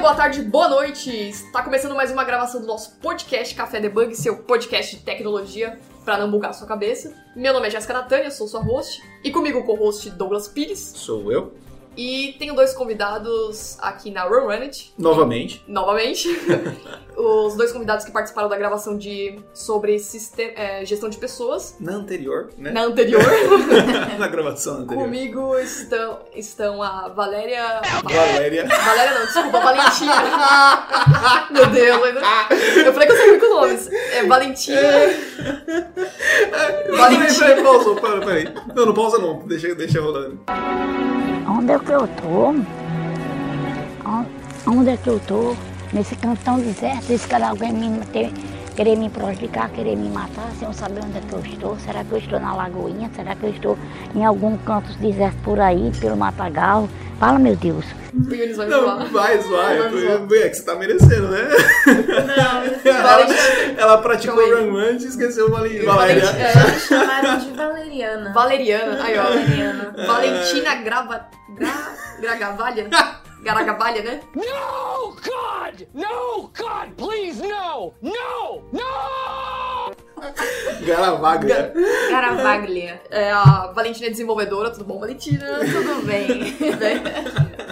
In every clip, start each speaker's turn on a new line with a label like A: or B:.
A: boa tarde, boa noite! Está começando mais uma gravação do nosso podcast Café Debug, seu podcast de tecnologia para não bugar a sua cabeça. Meu nome é Jéssica Natânia, sou sua host, e comigo o co-host Douglas Pires.
B: Sou eu,
A: E tenho dois convidados aqui na Run Run It,
B: novamente.
A: novamente. Os dois convidados que participaram da gravação de sobre sistema, é, gestão de pessoas.
B: Na anterior, né?
A: Na anterior,
B: Na gravação anterior.
A: comigo estão, estão a Valéria.
B: Valéria.
A: Valéria não, desculpa, Valentina. Meu Deus, ainda. Eu falei que eu sei muito nomes. É Valentina.
B: Peraí,
A: Valentina.
B: peraí, pausa, para, peraí. Não, não pausa não, deixa, deixa rolando.
C: Onde é que eu tô? On- Onde é que eu tô? Nesse cantão deserto, esse cara alguém me ter, querer me prejudicar, querer me matar, sem eu saber onde é que eu estou. Será que eu estou na Lagoinha? Será que eu estou em algum canto deserto por aí, pelo Matagal? Fala, meu Deus.
A: O Yunis vai
B: Não, zoar,
A: Vai zoar.
B: é que você tá merecendo, né?
D: Não,
B: Ela, ela praticou
A: Calma aí.
B: Run Run e esqueceu Vale-
A: Valentina.
B: Valéria.
A: É,
D: chamaram de Valeriana.
A: Valeriana. Aí, ó.
D: Valeriana.
A: Valentina Grava. Gra, Gragavalha? Garagavalha, né?
E: No, God! No, God, please, no! No! No!
B: Garavaga.
D: Garavaglia.
A: É, a Valentina é desenvolvedora. Tudo bom, Valentina?
D: Tudo bem.
A: Tudo bem?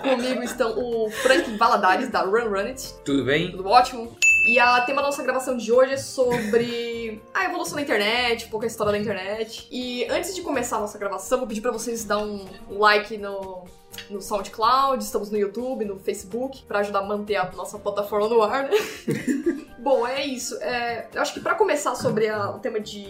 A: Comigo estão o Frank Valadares, da Run Run It.
F: Tudo bem?
A: Tudo ótimo? E a tema da nossa gravação de hoje é sobre a evolução da internet, um pouco a história da internet. E antes de começar a nossa gravação, vou pedir pra vocês dar um like no, no SoundCloud, estamos no YouTube, no Facebook, pra ajudar a manter a nossa plataforma no ar, né? Bom, é isso. É, eu acho que pra começar sobre a- o tema de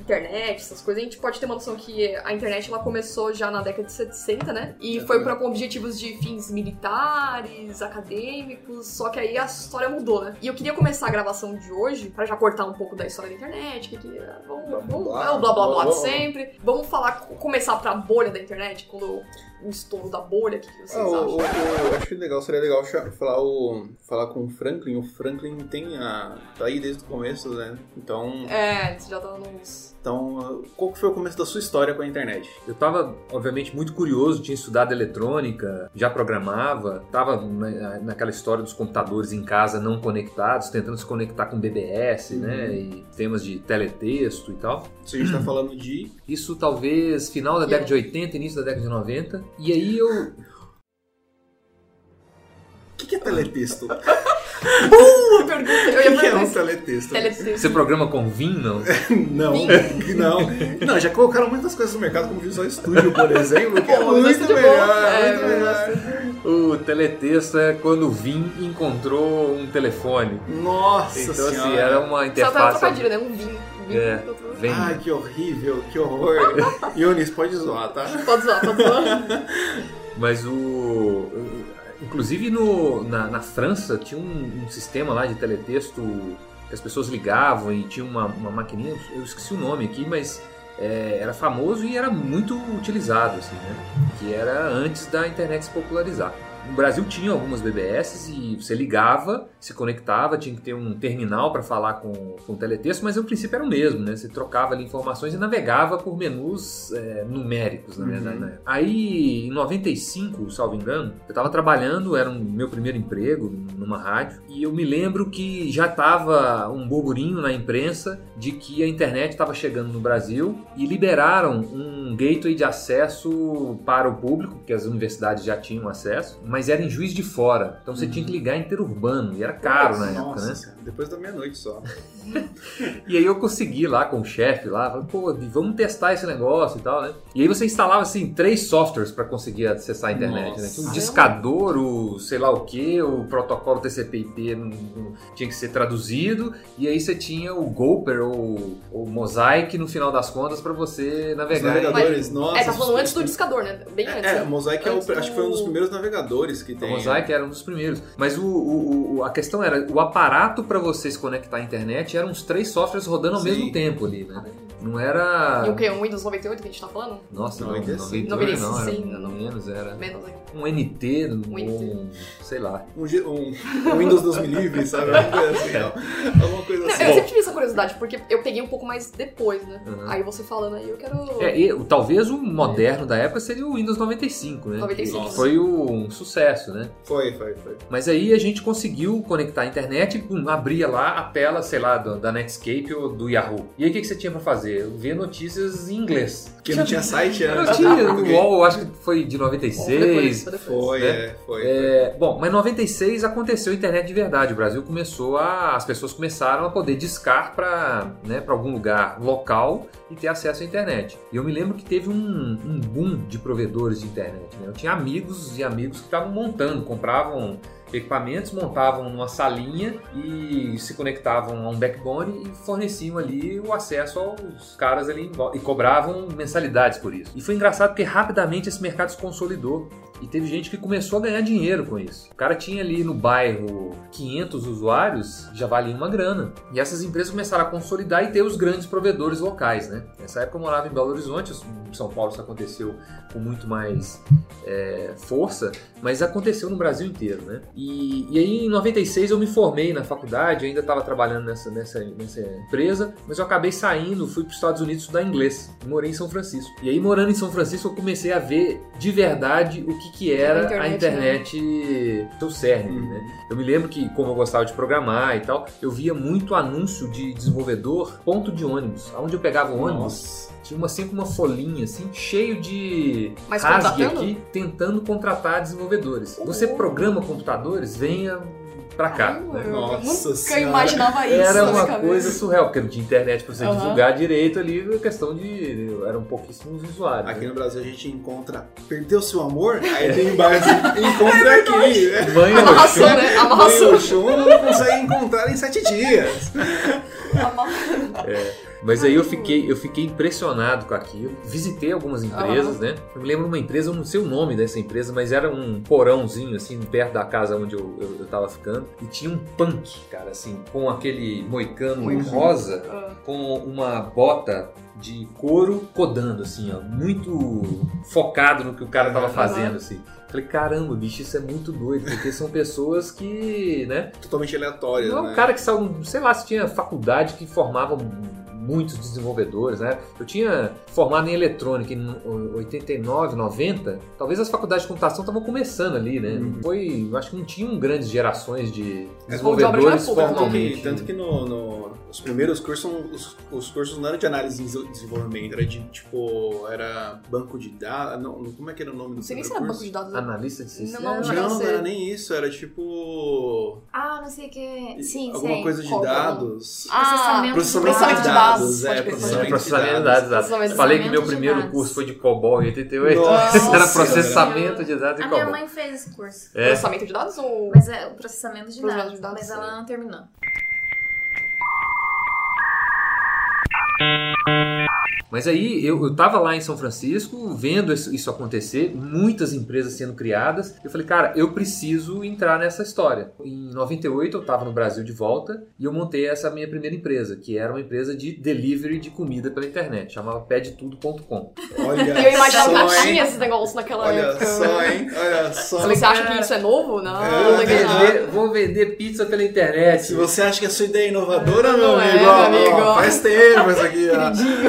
A: internet, essas coisas, a gente pode ter uma noção que a internet ela começou já na década de 60, né? E foi pra, com objetivos de fins militares, acadêmicos, só que aí a história mudou, né? E eu queria começar a gravação de hoje, pra já cortar um pouco da história da internet, que, que é, vamos, vamos, é o blá blá blá de sempre. Vamos falar, começar pra bolha da internet, quando o estouro da bolha, o que, vocês
B: Ah,
A: acham?
B: o- o- eu acho que legal, seria legal falar, o, falar com o Franklin. O Franklin tem a. tá aí desde o começo, né? Então,
A: É, você já tá nos.
B: Então, qual que foi o começo da sua história com a internet?
F: Eu tava, obviamente, muito curioso, tinha estudado eletrônica, já programava, tava na, naquela história dos computadores em casa não conectados, tentando se conectar com BBS, né? E temas de teletexto e tal.
B: Se a gente tá falando de.
F: Isso talvez final da década de 80, início da década de 90. E aí eu.
B: O que, que é teletexto?
A: Boa pergunta! Eu
B: O
A: ia
B: que, é um teletexto?
A: Teletexto.
F: Você programa com Vim, não?
B: Não, não. Não, já colocaram muitas coisas no mercado, como Visual Studio, por exemplo, que é muito
A: Studio
B: melhor.
A: É,
B: muito melhor.
F: O teletexto é quando o Vim encontrou um telefone.
B: Nossa
F: Então,
B: senhora.
F: assim, era uma
A: Só tá
F: interface.
A: trocadilho, né? Um vinho.
F: É. Vem.
B: Ai, que horrível, que horror. Yunis, pode zoar, tá?
A: Pode zoar, pode zoar.
F: Mas o. Inclusive no, na, na França tinha um, um sistema lá de teletexto que as pessoas ligavam e tinha uma, uma maquininha, eu esqueci o nome aqui, mas é, era famoso e era muito utilizado, assim, né? Que era antes da internet se popularizar. No Brasil tinha algumas BBS e você ligava, se conectava, tinha que ter um terminal para falar com, com o teletexto, mas o princípio era o mesmo, né? Você trocava ali informações e navegava por menus é, numéricos, na
B: Uhum.
F: verdade. Né? Aí, em 95, salvo engano, eu estava trabalhando, era o meu primeiro emprego numa rádio, e eu me lembro que já estava um burburinho na imprensa de que a internet estava chegando no Brasil e liberaram um gateway de acesso para o público, que as universidades já tinham acesso, mas era em Juiz de Fora. Então você tinha que ligar interurbano e era caro na época,
B: Nossa,
F: né?
B: depois da meia-noite só.
F: E aí eu consegui lá com o chefe lá, falei, pô, vamos testar esse negócio e tal, né? E aí você instalava assim três softwares para conseguir acessar a internet, né?
B: Nossa.
F: Tinha um discador, o sei lá o que, o protocolo TCP/IP tinha que ser traduzido, e aí você tinha o Gopher ou o Mosaic no final das contas para você navegar.
B: Navegadores, nossa.
A: É, tá falando antes do discador, né? Bem antes.
B: É,
A: né?
B: o Mosaic é o,
A: Antes
B: acho que foi um dos
A: do-
B: primeiros navegadores que
F: O
B: tem.
F: Mosaic era um dos primeiros. Mas o, o- o- a questão era, o aparato para você se conectar à internet eram uns três softwares rodando ao
B: Sim.
F: mesmo tempo ali, né? Não era.
A: E o quê? Um Windows 98 que a gente tá falando?
F: Nossa, não,
B: 95,
F: 98 não, era
A: 95, não.
F: menos, era
A: Menos ainda.
F: um NT, um,
A: NT.
F: sei lá.
B: Um, G- um- um Windows 2 me livre, sabe? Alguma coisa assim, ó. Alguma coisa
A: Não,
B: assim.
A: eu sempre tive essa curiosidade, porque eu peguei um pouco mais depois, né?
F: Uhum.
A: Aí você falando aí, eu quero.
F: É, e, o- talvez o moderno da época seria o Windows 95, né?
A: 95.
F: Que foi o- um sucesso, né?
B: Foi, foi, foi.
F: Mas aí a gente conseguiu conectar a internet e pum, abria lá a tela, sei lá, do- da Netscape ou do Yahoo. E aí o que, que você tinha pra fazer? Ver notícias em inglês.
B: Porque não tinha site
F: Eu
B: antes.
F: tinha, o
B: Porque-
F: UOL, acho que foi de
A: Foi depois,
F: 96.
A: foi depois.
B: Foi,
F: né?
B: é, foi.
F: É, bom, mas em 96 aconteceu a internet de verdade. O Brasil começou a. As pessoas começaram a poder discar para né, pra algum lugar local e ter acesso à internet. E eu me lembro que teve um, um boom de provedores de internet. né? Eu tinha amigos e amigos que estavam montando, compravam equipamentos, montavam numa salinha e se conectavam a um backbone e forneciam ali o acesso aos caras ali e cobravam mensalidades por isso. E foi engraçado porque rapidamente esse mercado se consolidou. E teve gente que começou a ganhar dinheiro com isso. O cara tinha ali no bairro 500 usuários, já valia uma grana. E essas empresas começaram a consolidar e ter os grandes provedores locais, né? Nessa época eu morava em Belo Horizonte, em São Paulo isso aconteceu com muito mais é, força, mas aconteceu no Brasil inteiro, né? E, e aí em 96 eu me formei na faculdade, ainda estava trabalhando nessa, nessa, nessa empresa, mas eu acabei saindo, fui para os Estados Unidos estudar inglês. Morei em São Francisco. E aí morando em São Francisco eu comecei a ver de verdade o que, que era
A: A
F: a
A: internet,
F: internet, seu cerne,
B: Uhum.
F: né? Eu me lembro que, como eu gostava de programar e tal, eu via muito anúncio de desenvolvedor ponto de ônibus. Onde eu pegava o ônibus,
B: Nossa.
F: tinha uma, sempre uma folhinha assim, cheio de
A: Mas
F: rasgue aqui, tentando contratar desenvolvedores. Você
A: Uhum.
F: programa computadores, venha pra cá.
A: Ai, eu
B: Nossa
A: nunca
B: Senhora.
A: imaginava isso.
F: Era uma coisa surreal, porque não tinha internet pra você
A: Aham.
F: divulgar direito ali, questão de. eram pouquíssimos usuários.
B: Aqui
F: né?
B: no Brasil a gente encontra Perdeu seu amor? Aí tem embaixo Encontra aqui, né?
F: Mãe
A: Amarração, né? Amarração.
B: Oxum não consegue encontrar em sete dias.
F: Mas aí eu fiquei, eu fiquei impressionado com aquilo. Visitei algumas empresas, né? Eu me lembro de uma empresa, eu não sei o nome dessa empresa, mas era um porãozinho, assim, perto da casa onde eu, eu, eu tava ficando. E tinha um punk, cara, assim, com aquele moicano
B: Moicano.
F: rosa,
A: Ah,
F: com uma bota de couro codando, assim, ó. Muito focado no que o cara tava fazendo, assim. Falei, caramba, bicho, isso é muito doido, porque são pessoas que, né?
B: Totalmente aleatório,
F: Não é
B: né?
F: um cara que saiu, sei lá, se tinha faculdade que formava muitos desenvolvedores, né? Eu tinha formado em eletrônica em 89, 90. Talvez as faculdades de computação estavam começando ali, né?
B: Uhum.
F: Foi, eu acho que não tinham grandes gerações de
A: É,
F: desenvolvedores
A: é
F: formalmente.
B: que, tanto que no, no- os primeiros cursos, são- os, os cursos não eram de análise e desenvolvimento, era de tipo, era banco de dados, não, como é que era o nome do
A: Não sei nem se
B: primeiro
A: era banco de dados. né?
F: Analista de
A: Não,
F: sistemas.
A: não,
B: Não, não
A: ser.
B: era nem isso, era tipo
D: Ah, não sei o que. Sim,
B: alguma
D: sei.
B: coisa de
A: é
B: dados.
A: Ah,
D: Processamento,
B: Processamento de
A: de
B: dados, é, processamento,
F: de dados.
A: Processamento
F: Falei que meu primeiro
D: dados.
F: curso foi de COBOL em 88.
B: Nossa,
F: era processamento de dados e
D: A minha
F: COBOL.
D: mãe fez esse curso.
F: É.
A: Processamento de dados ou.
D: Mas é o processamento de
A: Processamento
D: dados.
A: de dados,
D: Mas
A: sim.
D: ela não terminou.
F: Mas aí eu, eu tava lá em São Francisco vendo isso, acontecer, muitas empresas sendo criadas. Eu falei, cara, eu preciso entrar nessa história. Em 98 eu tava no Brasil de volta e eu montei essa minha primeira empresa, que era uma empresa de delivery de comida pela internet, chamava pedetudo.com.
B: Olha
A: E eu imaginava que tinha esses negócios naquela
B: Olha
A: época.
B: só, hein? Olha só.
A: Falei, você acha que isso é novo? Não,
B: É,
A: não
F: vender, vou vender pizza pela internet.
B: Se você acha que a sua ideia é inovadora,
A: Não
B: meu
A: é,
B: amigo,
A: meu
B: ó,
A: amigo.
B: ó, faz tempo isso aqui,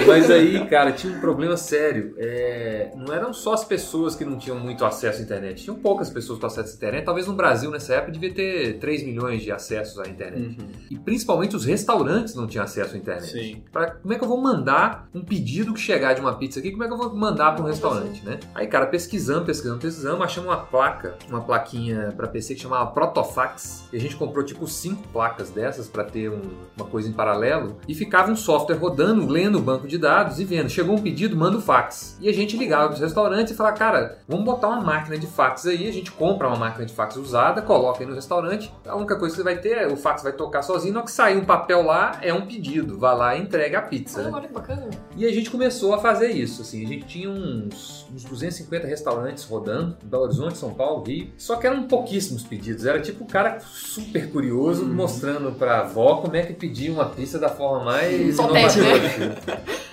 F: Mas aí, cara, tinha um problema sério. É, não eram só as pessoas que não tinham muito acesso à internet. Tinham poucas pessoas com acesso à internet. Talvez no Brasil, nessa época, devia ter 3 milhões de acessos à internet. E principalmente os restaurantes não tinham acesso à internet.
B: Sim.
F: Pra, como é que eu vou mandar um pedido que chegar de uma pizza aqui? Como é que eu vou mandar para um restaurante, né? Aí, cara, pesquisando, pesquisando, pesquisando, achamos uma placa, uma plaquinha para PC que chamava Protofax. E a gente comprou tipo cinco placas dessas para ter um- uma coisa em paralelo. E ficava um software rodando, lendo o banco de dados e vendo. Chegou um pedido, manda o fax. E a gente ligava para os restaurantes e falava, cara, vamos botar uma máquina de fax aí. A gente compra uma máquina de fax usada, coloca aí no restaurante. A única coisa que você vai ter é o fax vai tocar sozinho. Na hora que sair um papel lá, é um pedido. Vai lá e entrega a pizza. né?
A: Olha que bacana.
F: E a gente começou a fazer isso, assim, a gente tinha uns, uns 250 restaurantes rodando, em Belo Horizonte, São Paulo, Rio, só que eram pouquíssimos pedidos, era tipo o cara super curioso mostrando pra avó como é que pedia uma pizza da forma mais inovadora.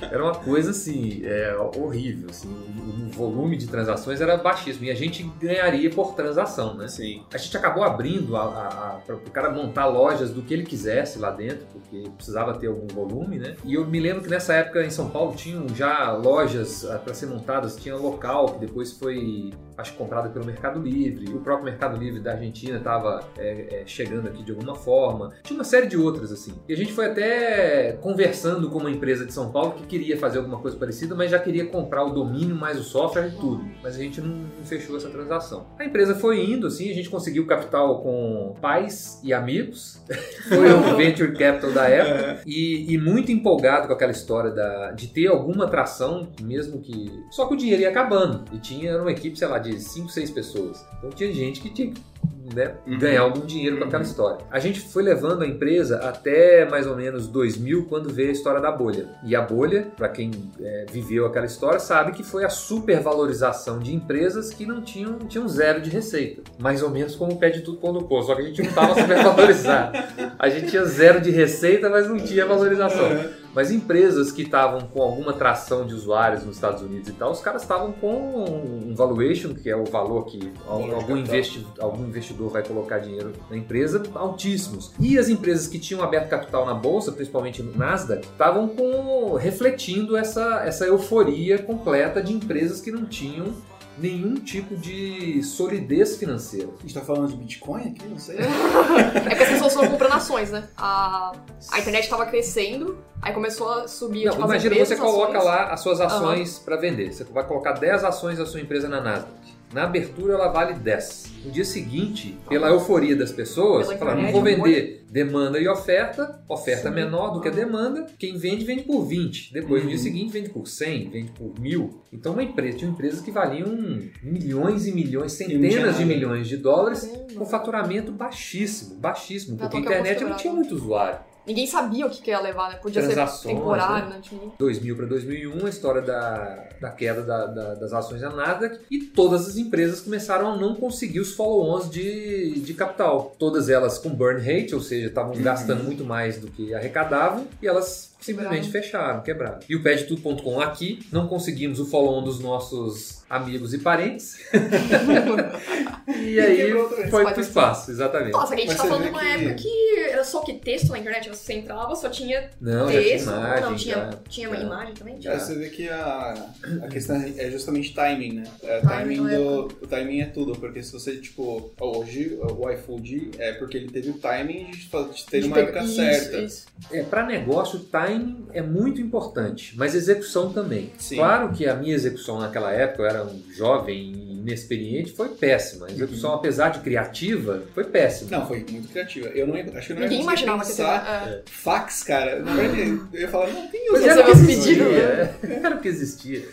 F: Era uma coisa assim, é, horrível. Assim, o, o volume de transações era baixíssimo e a gente ganharia por transação, né?
B: Sim.
F: A gente acabou abrindo para o cara montar lojas do que ele quisesse lá dentro, porque precisava ter algum volume, né? E eu me lembro que nessa época em São Paulo tinham já lojas para ser montadas, tinha local que depois foi acho comprada pelo Mercado Livre, o próprio Mercado Livre da Argentina estava é, é, chegando aqui de alguma forma, tinha uma série de outras assim. E a gente foi até conversando com uma empresa de São Paulo que queria fazer alguma coisa parecida, mas já queria comprar o domínio mais o software e tudo. Mas a gente não, não fechou essa transação. A empresa foi indo, assim, a gente conseguiu capital com pais e amigos. foi o venture capital da época e, e muito empolgado com aquela história da, de ter alguma atração, mesmo que só que o dinheiro ia acabando e tinha uma equipe, sei lá, de 5, 6 pessoas. Então tinha gente que tinha que né,
B: Uhum.
F: ganhar algum dinheiro com aquela história. A gente foi levando a empresa até mais ou menos 2000, quando veio a história da bolha. E a bolha, para quem é, viveu aquela história, sabe que foi a supervalorização de empresas que não tinham, tinham zero de receita. Mais ou menos como o pé de tudo pão do poço, só que a gente não estava supervalorizado. A gente tinha zero de receita, mas não tinha valorização. Mas empresas que estavam com alguma tração de usuários nos Estados Unidos e tal, os caras estavam com um valuation, que é o valor que algum, investi algum investidor vai colocar dinheiro na empresa, altíssimos. E as empresas que tinham aberto capital na bolsa, principalmente no Nasdaq, estavam refletindo essa, essa euforia completa de empresas que não tinham nenhum tipo de solidez financeira.
B: A gente tá falando de Bitcoin aqui? Não sei.
A: É que as pessoas foram comprando ações, né? A, a internet tava crescendo, aí começou a subir
F: Não,
A: tipo, as
F: imagina
A: empresas,
F: você coloca
A: ações.
F: lá as suas ações para vender. Você vai colocar 10 ações da sua empresa na Nasdaq. Na abertura ela vale 10. No dia seguinte, pela euforia das pessoas, falaram, não vou vender demanda e oferta, oferta
A: Sim.
F: menor do que a demanda, quem vende, vende por 20. Depois, no
B: Uhum.
F: dia seguinte, vende por 100, vende por mil. Então, uma empresa, tinha empresas que valiam milhões e milhões, centenas de milhões de dólares com faturamento baixíssimo, baixíssimo,
A: é
F: porque a
A: a
F: internet não tinha muito usuário.
A: Ninguém sabia o que, que ia levar, né? Podia ser temporário,
F: né?
A: né? Tipo, ninguém-
F: 2000 para 2001, a história da, da queda da- da- das ações da Nasdaq e todas as empresas começaram a não conseguir os follow-ons de, de capital. Todas elas com burn rate, ou seja, estavam gastando muito mais do que arrecadavam e elas simplesmente fecharam, quebraram. E o pedtudo.com aqui, não conseguimos o follow-on dos nossos amigos e parentes. e aí
B: quebrou também.
F: foi pro
A: pro
F: espaço, exatamente.
A: Nossa, a gente
B: Mas
A: tá falando de uma
B: que-
A: época que era só que texto na internet, você entrava, só tinha
F: Não, já tinha
A: texto,
F: imagem,
A: não, tinha,
F: já.
A: tinha uma
F: já.
A: imagem também?
B: É,
A: Tinha.
B: você vê que a, a questão é justamente timing, né? É,
A: Timing
B: timing
A: na
B: do, o timing é tudo, porque se você, tipo, hoje o iFood é porque ele teve o timing de, ter
A: De
B: uma época
A: isso,
B: certa.
A: isso.
F: É, para negócio, o timing é muito importante, mas execução também.
B: Sim.
F: Claro que a minha execução naquela época, eu era um jovem e inexperiente, foi péssima. A execução, apesar de criativa, foi péssima.
B: Não, foi muito criativa. Eu não ia- acho que eu não
A: Ninguém imaginava que ia ter.
B: pensar
A: é.
B: fax, cara. Eu ia falar, não tem
F: Mas
A: Você
F: era o que existia. Era o que existia.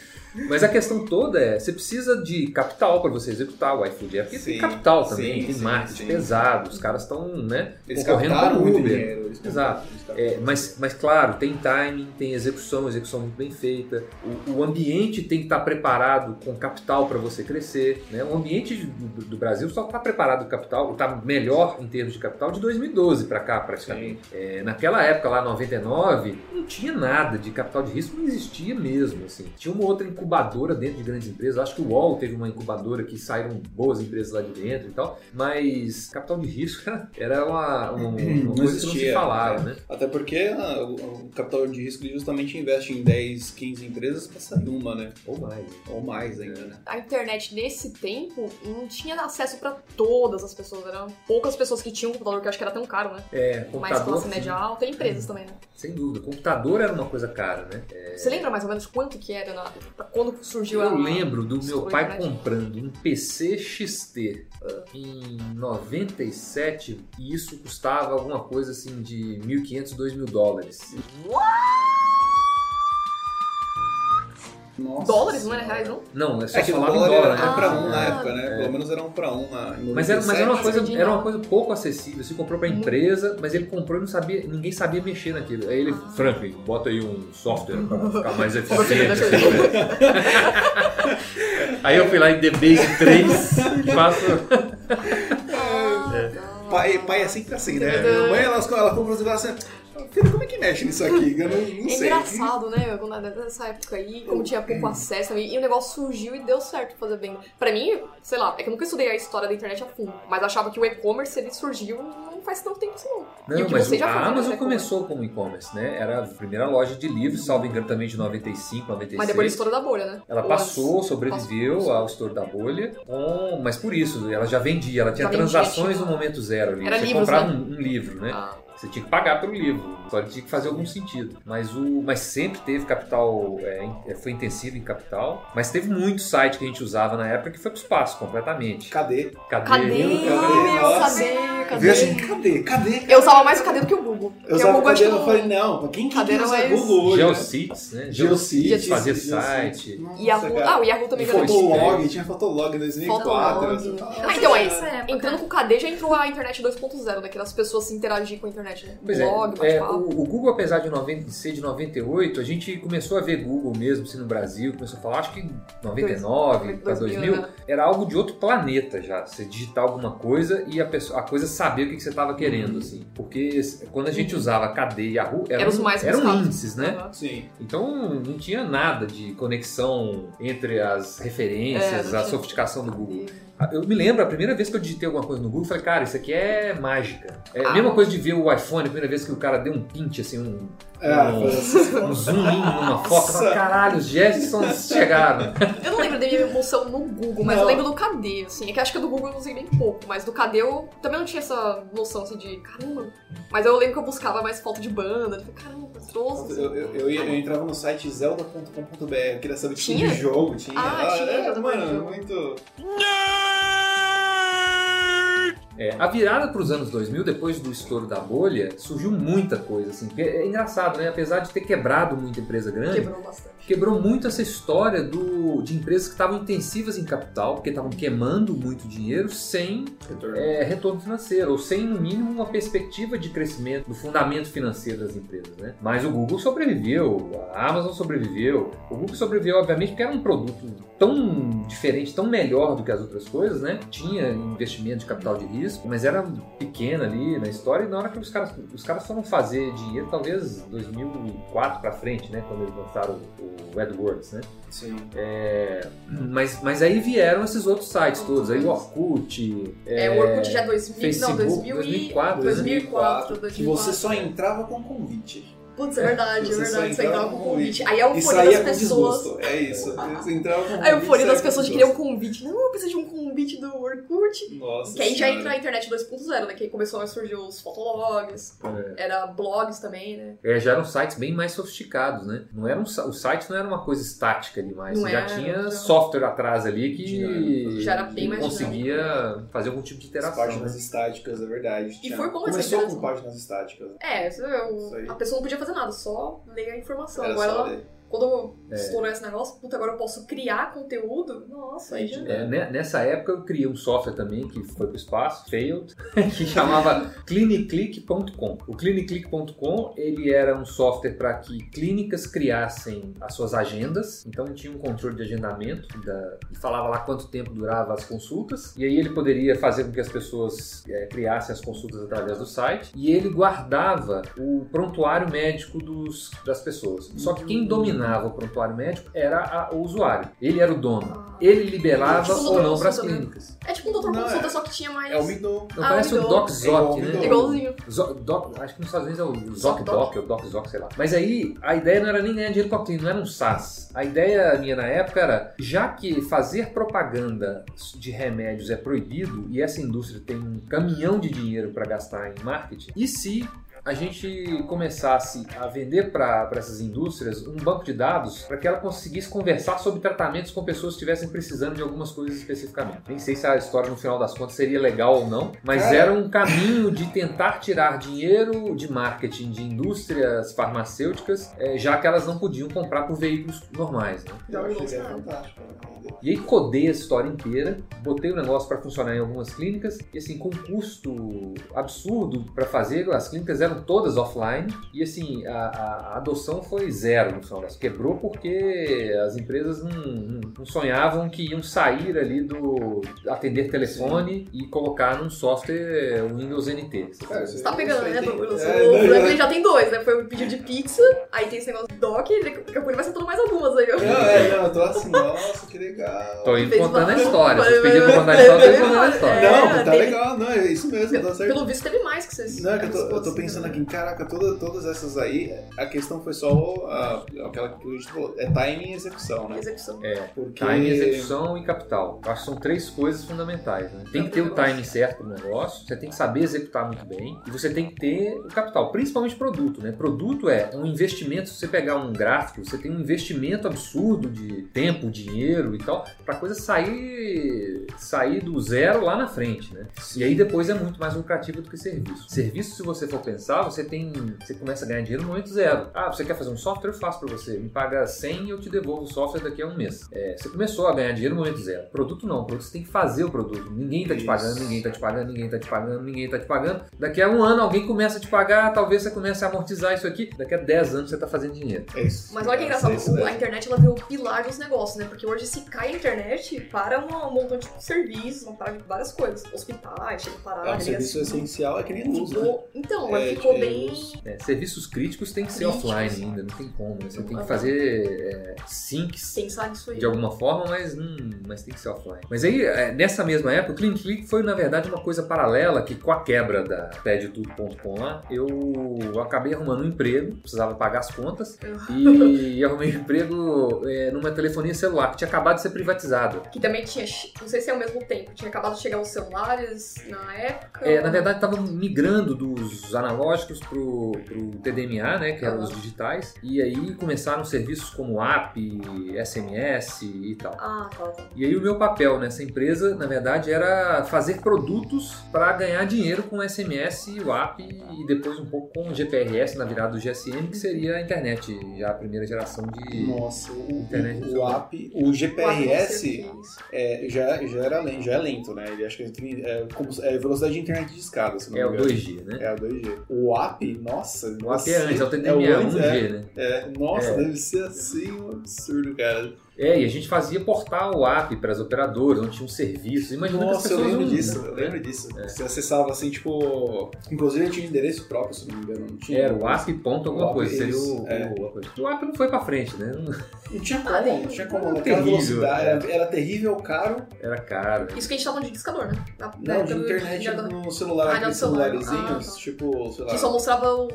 F: Mas a questão toda é, você precisa de capital para você executar o iFood. É porque tem
B: Sim,
F: capital também,
B: sim,
F: tem
B: sim,
F: marketing
B: sim.
F: pesado, os caras estão né,
B: Eles
F: concorrendo com o
B: muito
F: Uber.
B: dinheiro.
F: Exato. É, mas, mas claro, tem timing, tem execução, execução muito bem feita. O, o ambiente tem que estar preparado com capital para você crescer. Né? O ambiente do, do Brasil só está preparado com capital, está melhor em termos de capital de 2012 para cá, praticamente. É, naquela época, lá 99, não tinha nada de capital de risco, não existia mesmo. Assim. Tinha uma outra incubadora dentro de grandes empresas. Acho que o UOL teve uma incubadora que saíram boas empresas lá de dentro e tal. Mas capital de risco era uma, uma, uma
B: Não
F: coisa que não se
B: existia,
F: falava,
B: é.
F: né?
B: Até porque ah, o, capital de risco justamente investe em 10, 15 empresas para sair uma, né?
F: Ou mais.
B: Ou mais ainda, né?
A: A internet nesse tempo não tinha acesso pra todas as pessoas. Eram poucas pessoas que tinham um computador que eu acho que era tão caro, né?
F: É,
A: Mais
F: computador,
A: classe
F: sim,
A: média alta e empresas também, né?
F: sem dúvida. Computador era uma coisa cara, né? É,
A: Você lembra mais ou menos quanto que era na, pra quando surgiu a...
F: eu lembro do meu
A: a
F: pai comprando um PC XT em 97 e isso custava alguma coisa assim de 1.500, 2.000 dólares.
B: Nossa.
A: Dólares, não era reais, não?
F: Não, é só
B: É que
F: falava em
B: dólar
F: dólar,
B: era
F: né?
B: um pra um na
A: Ah,
B: época, né? Pelo menos era um pra um na, em
F: Mas era, mas era uma
B: 97.
F: coisa, era uma coisa pouco acessível. Você comprou pra empresa, mas ele comprou e não sabia, ninguém sabia mexer naquilo. Aí ele,
A: Ah.
F: Franklin, bota aí um software pra ficar mais eficiente.
A: lembra
F: Aí eu fui lá em DBase 3 e faço.
A: Ah, tá.
B: Pai, pai é sempre assim, né? Mãe, ela, ela compra os negócios assim. É mexe nisso aqui? Eu não, não
A: É
B: sei.
A: engraçado, né? Quando nessa época aí, como tinha pouco acesso também, e o negócio surgiu e deu certo fazer bem. Pra mim, sei lá, é que eu nunca estudei a história da internet a fundo, mas achava que o e-commerce ele surgiu não faz tanto tempo assim, não. e o
F: Não,
A: que
F: mas
A: você
F: o-
A: já
F: a
A: fez,
F: Amazon começou como e-commerce, né? Era a primeira loja de livros, salvo engano também de 95, 96.
A: Mas depois estouro da bolha, né?
F: Ela
A: Ou
F: passou, sobreviveu
A: Passou.
F: ao estouro da bolha, com- mas por isso, ela já vendia, ela tinha
A: Já vendia,
F: transações
A: tipo,
F: no momento zero ali.
A: era
F: Você
A: livros,
F: comprava
A: né?
F: um, um livro, né?
A: Ah,
F: Você tinha que pagar pelo livro, só que tinha que fazer algum sentido. Mas, o, mas sempre teve capital, é, in- foi intensivo em capital, mas teve muito site que a gente usava na época que foi pro espaço completamente.
B: Cadê?
F: Cadê?
A: cadê?
B: Cadê? Nossa.
A: cadê? Cadê?
B: Vê assim, cadê? Cadê?
A: Eu usava mais o cadê do que o Google.
B: Eu usava
A: o
B: cadê, eu
A: não-
B: falei, não, quem que
A: Cadê era mais-
B: Google hoje? né?
F: Geocities, né?
B: Geocities. Geocities.
F: site.
A: E Yahoo, ah, o Yahoo também era
F: Fotolog.
B: Tinha Fotolog em 2004.
A: Fotolog.
B: Nossa,
A: Ah, então
D: Essa época.
A: entrando com o KD já entrou a internet 2.0, né? Que as pessoas se interagir com a internet, né?
F: Pois
A: Blog,
F: é, é,
A: bate-papo.
F: O, Google, apesar de 90 ser de 98, a gente começou a ver Google mesmo, assim, no Brasil, começou a falar, acho que em 99 para
A: 2000,
F: 2000,
A: né?
F: era algo de outro planeta já, você digitar alguma coisa e a, pessoa, a coisa saber o que, que você estava querendo, assim. Porque quando a gente usava KD e Yahoo, eram,
A: Eram mais
F: eram
A: buscados.
F: índices, né?
A: Aham.
B: Sim.
F: Então não tinha nada de conexão entre as
A: É,
F: referências,
A: não
F: a
A: tinha.
F: sofisticação do Google. Eu me lembro, a primeira vez que eu digitei alguma coisa no Google, eu falei, cara, isso aqui é mágica. É a
A: Ah.
F: mesma coisa de ver o iPhone, a primeira vez que o cara deu um pint, assim, um,
B: Ah,
F: um,
B: assim.
F: um zoom in numa foto. Eu falei, caralho, os Jetsons chegaram.
A: Eu não lembro da minha emoção no Google, mas
B: Não.
A: eu lembro do KD, assim. É que acho que do Google eu usei bem pouco, mas do KD eu também não tinha essa noção, assim, de caramba. Mas eu lembro que eu buscava mais foto de banda, eu falei, caramba, trouxe.
B: Eu, eu, eu, ia- eu entrava no site zelda.com.br, queria saber tipo
A: Tinha?
B: de jogo, tinha.
A: Ah, tinha,
B: era,
A: jogo.
B: mano, muito.
F: É, a virada para os anos 2000, depois do estouro da bolha, surgiu muita coisa, assim. É engraçado, né? Apesar de ter quebrado muita empresa grande,
A: Quebrou bastante.
F: quebrou muito essa história do, de empresas que estavam intensivas em capital, porque estavam queimando muito dinheiro sem é, retorno financeiro, ou sem, no mínimo, uma perspectiva de crescimento do fundamento financeiro das empresas. Né? Mas o Google sobreviveu, a Amazon sobreviveu. O Google sobreviveu, obviamente, porque era um produto tão diferente, tão melhor do que as outras coisas, né? Tinha investimento de capital de risco, mas era pequena ali na história, e na hora que os caras, os caras foram fazer dinheiro, talvez 2004 pra frente, né? Quando eles lançaram o, o AdWords, né?
B: Sim.
F: É, mas, mas aí vieram esses outros sites todos, aí o Orkut,
A: É, o Orkut já é 2000, não,
F: Facebook,
A: 2000 e...
F: 2004,
A: 2004, 2004.
B: Que você só entrava com convite.
A: Putz, é verdade, é
B: Você só
A: verdade. Você
B: entrava
A: com
B: com
A: convite. Aí a
B: E
A: euforia das
B: com
A: pessoas...
B: É isso. Você entrava com
A: A euforia das pessoas
B: com
A: que queriam
B: desgosto.
A: convite. Não, eu preciso de um convite do Orkut.
B: Nossa.
A: Que aí já
B: Senhora.
A: entra a internet 2.0, né? Que aí começou a surgir os fotologs, era blogs também, né?
F: É, já eram sites bem mais sofisticados, né? Não era um, sa- o site não era uma coisa estática ali mais.
A: Não
F: Você já
A: era,
F: tinha
A: não.
F: software atrás ali que.
A: Já era bem mais
F: conseguia fazer algum tipo de
B: As
F: interação.
B: páginas estáticas, é verdade.
A: E
B: Tinha-
A: foi bom essa
B: Começou com páginas estáticas.
A: É, isso eu-
B: Isso aí.
A: a pessoa não podia fazer nada, só ler a informação.
B: Era
A: Agora,
B: só
A: ela,
B: ler.
A: Quando
F: É.
A: estourou esse negócio, puta, agora eu posso criar conteúdo? Nossa, aí já...
F: É, né, nessa época eu criei um software também que foi pro espaço, failed, que chamava cliniclick.com. O cliniclick.com ele era um software para que clínicas criassem as suas agendas, então tinha um controle de agendamento da, e falava lá quanto tempo durava as consultas e aí ele poderia fazer com que as pessoas é, criassem as consultas através do site e ele guardava o prontuário médico dos, das pessoas. Só que quem dominava o prontuário médico era a- o usuário. Ele era o dono. Ele liberava
A: Tipo um
F: ou não para as
A: né?
F: clínicas.
A: É tipo um doutor
B: Não,
A: consulta,
B: é-
A: só que tinha mais...
B: É o Midon.
F: Não,
A: Ah,
F: parece
A: o
F: o. Doc Zoc,
B: É
F: né?
A: Igualzinho.
F: Zo- Doc- acho que nos Estados Unidos é o
A: Zoc
F: Zoc Doc, ou Doc Zoc, sei lá. Mas aí a ideia não era nem ganhar dinheiro com a clínica, não era um SaaS. A ideia minha na época era, já que fazer propaganda de remédios é proibido e essa indústria tem um caminhão de dinheiro para gastar em marketing, e se a gente começasse a vender para essas indústrias um banco de dados para que ela conseguisse conversar sobre tratamentos com pessoas que estivessem precisando de algumas coisas especificamente. Nem sei se a história no final das contas seria legal ou não, mas
B: Cara.
F: era um caminho de tentar tirar dinheiro de marketing de indústrias farmacêuticas, eh, já que elas não podiam comprar por veículos normais. Né?
B: Eu achei que era fantástico. né?
F: E aí codei a história inteira, botei o negócio para funcionar em algumas clínicas e assim com um custo absurdo para fazer, as clínicas eram eram todas offline e assim, a, a- adoção foi zero no final das Quebrou porque as empresas não, não- não sonhavam que iam sair ali do atender telefone e colocar num software Windows NT.
B: Cara,
A: Você tá pegando, né?
B: tem-
A: Douglas?
B: É,
A: o
B: não,
A: Franklin
B: já-
A: já tem dois, né? Foi o pedido de pizza, aí tem esse negócio do doc, e daqui a pouco ele vai sentando mais algumas aí.
B: Não, é, não, eu tô assim, nossa, que legal.
F: Tô indo contando a história. Vocês pediram pra contar a história, eu tô contando a história.
A: É,
B: não, tá
A: tem-
B: legal, não, é isso mesmo, tá certo.
A: Pelo visto teve mais que vocês.
B: Não, é que eu tô, eu tô
A: assim,
B: pensando aqui, caraca, toda, todas essas aí, a questão foi só a- aquela que a gente falou, é timing e execução, né?
A: Execução.
F: É,
B: Porque...
F: Time, execução e capital. Eu Acho que são três coisas fundamentais. Né? Tem que ter o timing certo pro negócio, você tem que saber executar muito bem e você tem que ter o capital, principalmente produto. Né? Produto é um investimento. Se você pegar um gráfico, você tem um investimento absurdo de tempo, dinheiro e tal, pra coisa sair, sair do zero lá na frente. Né? E aí depois é muito mais lucrativo do que serviço. Serviço, se você for pensar, você tem. Você começa a ganhar dinheiro no momento zero. Ah, você quer fazer um software? Eu faço pra você. Me paga 100 e eu te devolvo o software daqui a um mês. É, você começou a ganhar dinheiro no momento zero. Produto não, produto você tem que fazer o produto. Ninguém tá te pagando, ninguém tá te pagando, ninguém tá te pagando, ninguém tá te pagando. Daqui a um ano alguém começa a te pagar, talvez você comece a amortizar isso aqui. Daqui a 10 anos você tá fazendo dinheiro.
B: É isso.
A: Mas olha que engraçado,
B: É mesmo.
A: a internet ela virou o pilar dos negócios, né? Porque hoje se cai a internet, para um montante de serviços, uma para de várias coisas. Hospitais, chega a parar,
B: É um serviço essencial, é que nem luz, né?
A: Então,
B: É,
A: ficou bem.
F: É, serviços críticos tem que ser
A: Críticos.
F: offline ainda, não tem como. né? Você tem que fazer é, syncs
A: aí.
F: de alguma forma, mas, hum, mas tem que ser offline. Mas aí, é, nessa mesma época, o Clean Click foi, na verdade, uma coisa paralela que, com a quebra da pedtudo.com lá, eu acabei arrumando um emprego, precisava pagar as contas, e arrumei um emprego é, numa telefonia celular, que tinha acabado de ser privatizada.
A: Que também tinha, não sei se é ao mesmo tempo, tinha acabado de chegar os celulares na época.
F: É, na verdade, estava migrando dos analógicos pro, pro TDMA, né, que eram os
A: Aham.
F: digitais, e aí começaram serviços como app, SMS e tal.
A: Ah, tá.
F: E aí o meu papel nessa empresa, na verdade, era fazer produtos para ganhar dinheiro com o SMS e o app e depois um pouco com o GPRS na virada do GSM, que seria a internet, já a primeira geração de...
B: Nossa, o,
F: Internet
B: o,
F: celular.
B: app, o GPRS é, já, já, era lento, já é lento, né? Ele acho que é, como, é velocidade de internet de escada, se não
F: É
B: me
F: o
B: engano.
F: 2G, né?
B: É a 2G. O app, nossa.
F: O app é antes, é o
B: o
F: TDMA,
B: antes,
F: 1G,
B: é.
F: né?
B: É, nossa,
F: É.
B: deve ser assim um absurdo, cara.
F: É, e a gente fazia portar o app para as operadoras, onde tinha um serviço. Imagina que as
B: Nossa, eu
F: pessoas
B: lembro
F: usam,
B: disso,
F: né?
B: eu lembro disso.
F: É.
B: Você acessava assim, tipo. Inclusive tinha um endereço próprio, se não me engano. Não tinha?
F: Era o app ponto alguma
B: O app,
F: coisa, seria o,
B: é.
F: o, app. o app não foi pra frente, né? Não-
B: Não tinha
A: Ah,
B: como, não tinha como.
F: Era
B: Naquela
F: terrível,
B: velocidade.
F: é.
B: Era, era terrível, caro.
F: Era caro.
A: Isso que a gente tava de discador, né? Na,
B: Não, de
A: do-
B: internet no celular,
A: Ah, celular.
B: celularzinhos,
A: Ah, tá.
B: tipo, sei lá.
A: Que só mostrava o-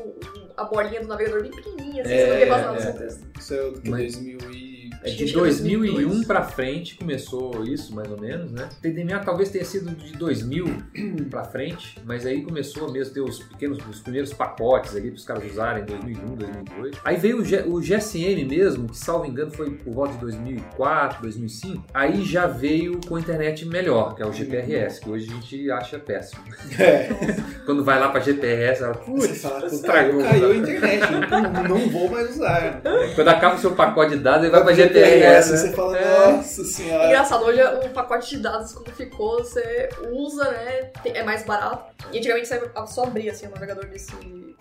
A: a bolinha do navegador bem pequenininha, assim,
B: É,
A: você não via passar
B: é.
A: no seu texto.
B: Isso é o que
F: Mas-
B: 2000 e...
F: É de
A: que era
F: 2001
A: 2002.
F: pra frente começou isso, mais ou menos, né? TDMA talvez tenha sido de 2000 pra frente, mas aí começou mesmo a ter os pequenos, os primeiros pacotes ali para os caras usarem em 2001, 2002. Aí veio o, G- o GSM mesmo, que salvo engano foi por volta de 2004, 2005. Aí já veio com a internet melhor, que é o GPRS, que hoje a gente acha péssimo.
B: É,
F: Quando vai lá pra GPRS, ela, putz,
B: caiu a internet, não, não vou mais usar.
F: Quando acaba o seu pacote de dados, ele vai pra
B: Vai pro
F: GPRS. né?
B: você fala,
F: É.
B: nossa senhora.
A: Engraçado, hoje o pacote de dados, como ficou, você usa, né? É mais barato. E antigamente você só abria assim, o navegador desse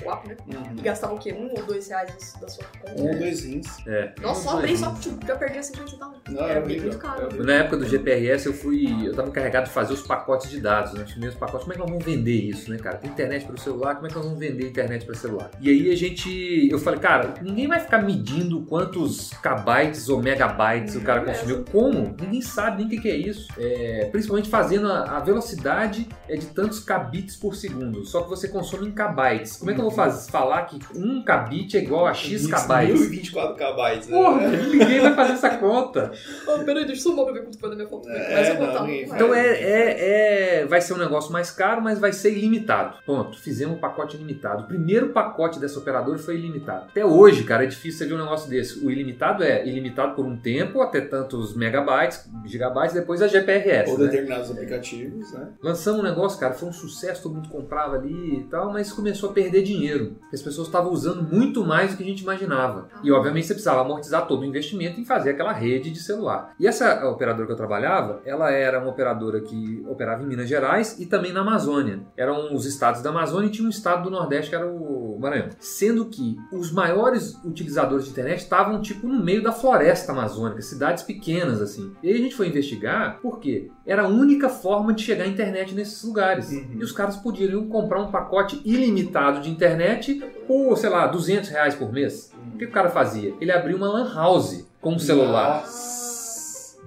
A: o app, né? E
B: Uhum.
A: gastava o quê? Um ou dois reais da sua conta.
B: Um ou dois rins.
F: É.
A: Nossa, só abri só tipo, já perdi 50 centavos.
B: Não,
A: bem
B: horrível.
A: muito caro.
B: Horrível.
F: Na época do GPRS eu fui. Eu tava encarregado de fazer os pacotes de dados, né? Os primeiros pacotes. Como é que nós vamos vender isso, né, cara? Tem internet para o celular, como é que nós vamos vender internet para celular? E aí a gente. Eu falei, cara, ninguém vai ficar medindo quantos kbytes ou megabytes o cara
A: Não,
F: consumiu. Como? Ninguém sabe nem o que, que é isso. É, principalmente fazendo a, a velocidade é de tantos kbits por segundo. Só que você consome em kbytes. Como é que vou faz, falar que um kbit é igual a x kbytes?
B: 1024 kbytes. né?
F: Porra, ninguém vai fazer essa conta.
A: Oh, peraí, deixa eu somar pra ver quanto foi na minha foto.
B: É,
A: Mas eu
B: não.
F: Então é, é, é- vai ser um negócio mais caro, mas vai ser ilimitado. Ponto. Fizemos um pacote ilimitado. O primeiro pacote dessa operadora foi ilimitado. Até hoje, cara, é difícil você ver um negócio desse. O ilimitado é ilimitado por um tempo, até tantos megabytes, gigabytes, depois a GPRS.
B: Ou
F: né?
B: determinados aplicativos, né?
F: Lançamos um negócio, cara, foi um sucesso, todo mundo comprava ali e tal, mas começou a perder dinheiro. Dinheiro. As pessoas estavam usando muito mais do que a gente imaginava. E obviamente você precisava amortizar todo o investimento em fazer aquela rede de celular. E essa operadora que eu trabalhava, ela era uma operadora que operava em Minas Gerais e também na Amazônia. Eram os estados da Amazônia e tinha um estado do Nordeste que era o Maranhão. Sendo que os maiores utilizadores de internet estavam tipo no meio da floresta amazônica, cidades pequenas assim. E aí a gente foi investigar por quê? Era a única forma de chegar à internet nesses lugares.
B: Uhum.
F: E os caras poderiam comprar um pacote ilimitado de internet por, sei lá, 200 reais por mês. O que o cara fazia? Ele abria uma lan house com um celular.
B: Nossa.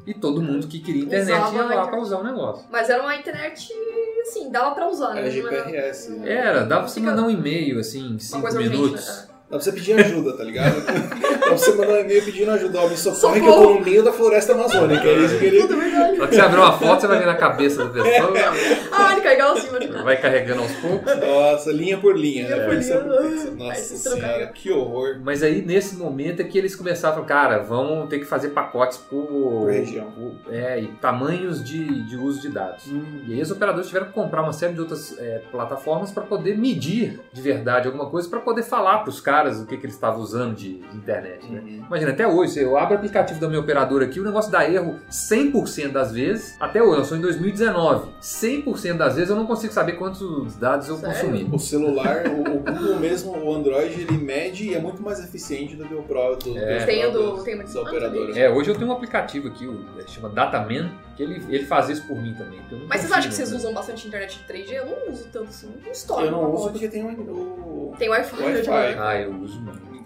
F: E todo mundo que queria internet
A: Usava
F: ia
A: a
F: lá
A: internet.
F: pra usar o negócio.
A: Mas era uma internet, assim, dava pra usar, né?
B: Era GPRS. né?
F: Era, dava pra você mandar um e-mail, assim, em
A: Uma
F: 5
A: coisa urgente,
F: minutos.
A: né?
B: Dá pra você pedir ajuda, tá ligado? Dá pra você mandar um e-mail pedindo ajuda. Ó, me socorre que eu tô no meio da floresta amazônica. É isso que ele...
A: Tudo verdade.
F: Na hora que você abrir uma foto, você vai ver na cabeça da pessoa,
A: Ah, ele caiu acima de
F: vai carregando aos poucos.
B: Nossa, linha por linha.
A: Linha
B: né?
A: por
B: é
A: linha.
B: Nossa senhora, que horror.
F: Mas aí, nesse momento, é que eles começaram a falar, cara, vamos ter que fazer pacotes por...
B: Por região.
F: por- é, e tamanhos de, de uso de dados. E aí os operadores tiveram que comprar uma série de outras é, plataformas para poder medir de verdade alguma coisa, para poder falar para os caras o que, que eles estavam usando de, de internet. Né?
B: Uhum.
F: Imagina, até hoje, eu abro o aplicativo da minha operadora aqui, o negócio dá erro 100% das vezes. Até hoje, nós somos em 2019. 100% das vezes eu não consigo saber quantos dados eu
A: Sério?
F: consumi.
B: O celular, o, o Google mesmo, o Android, ele mede e é muito mais eficiente do que o Pro do,
F: É.
B: do
A: Tem tem
B: da operadora.
F: É, hoje eu tenho um aplicativo aqui, o, é, chama Dataman, que ele, ele faz isso por mim também. eu não
A: Mas vocês acham que vocês usam bastante internet 3G? Eu não uso tanto assim. Não estoura.
B: Eu não uso porque tem o... o...
A: Tem Wi-Fi.
B: Wi-Fi.
A: já.
F: Ah, eu uso.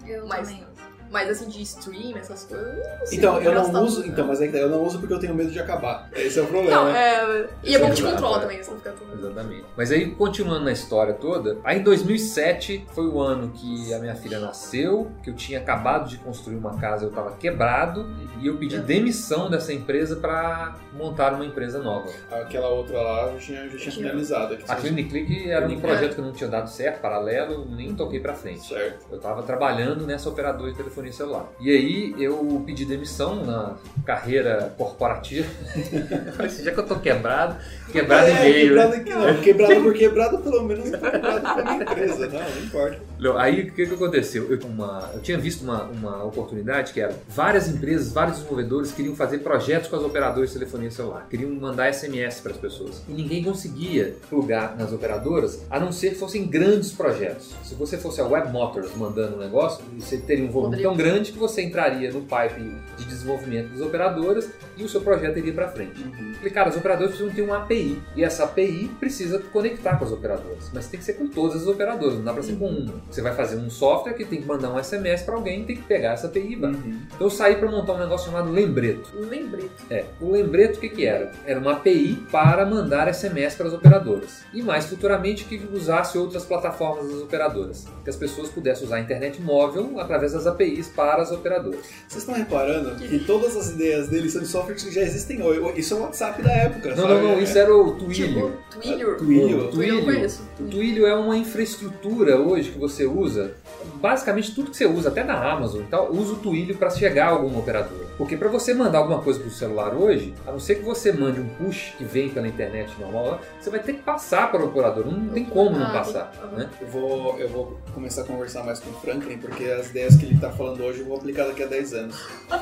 D: Eu
A: Mas-
D: também.
A: Mas assim, de stream, essas coisas, eu não consigo
B: Então, eu não uso,
A: tudo.
B: então, mas é que eu não uso porque eu tenho medo de acabar. Esse é o problema.
A: Não, é. E é bom que te controla
F: é.
A: também, você não fica tudo.
F: Exatamente. Mas aí, continuando na história toda, aí em 2007 foi o ano que a minha filha nasceu, que eu tinha acabado de construir uma casa, eu estava quebrado, e eu pedi demissão dessa empresa para montar uma empresa nova.
B: Aquela outra lá eu já tinha, já tinha finalizado.
F: A Clinic Click era um projeto que não tinha dado certo, paralelo, nem toquei para frente.
B: Certo.
F: Eu estava trabalhando nessa operadora de telefonia celular. E aí eu pedi demissão na carreira corporativa. Assim, já que eu tô quebrado, quebrado e
B: é,
F: meio. né?
B: quebrado não. Quebrado por quebrado, pelo menos tô quebrado minha empresa. Não, não importa.
F: Não, Aí o que, que aconteceu? Eu, uma- eu tinha visto uma, uma oportunidade que era várias empresas, vários desenvolvedores queriam fazer projetos com as operadoras de telefonia celular, queriam mandar SMS para as pessoas. E ninguém conseguia plugar nas operadoras, a não ser que fossem grandes projetos. Se você fosse a Web Motors mandando um negócio, você teria um volume
A: Poderia.
F: tão grande que você entraria no pipe de desenvolvimento das operadoras e o seu projeto iria para frente. Falei, cara, os operadores precisam ter uma API. E essa API precisa conectar com as operadoras. Mas tem que ser com todas as operadoras, não dá pra ser com uma. Você vai fazer um software que tem que mandar um SMS pra alguém tem que pegar essa API.
B: Uhum.
F: Então eu saí pra montar um negócio chamado Lembreto.
A: Lembrete.
F: É, o Lembreto o que que era? Era uma API para mandar SMS para as operadoras. E mais futuramente que usasse outras plataformas das operadoras. Que as pessoas pudessem usar a internet móvel através das APIs para as operadoras.
B: Vocês estão reparando que todas as ideias dele são de que já existem hoje. Isso é o WhatsApp da época,
F: Não,
B: sabe?
F: não, não, isso era o Twilio.
A: Tipo, Twilio.
B: Twilio.
A: Twilio eu conheço.
F: O Twilio é uma infraestrutura hoje que você usa. Basicamente tudo que você usa, até na Amazon e tal, usa o Twilio para chegar a alguma operadora. Porque para você mandar alguma coisa pro celular hoje, a não ser que você mande um push que vem pela internet normal, você vai ter que passar para o operador. Não tem como não
A: Ah,
F: passar. Né?
B: Eu vou, eu vou começar a conversar mais com o Franklin, porque as ideias que ele tá falando hoje eu vou aplicar daqui a 10 anos.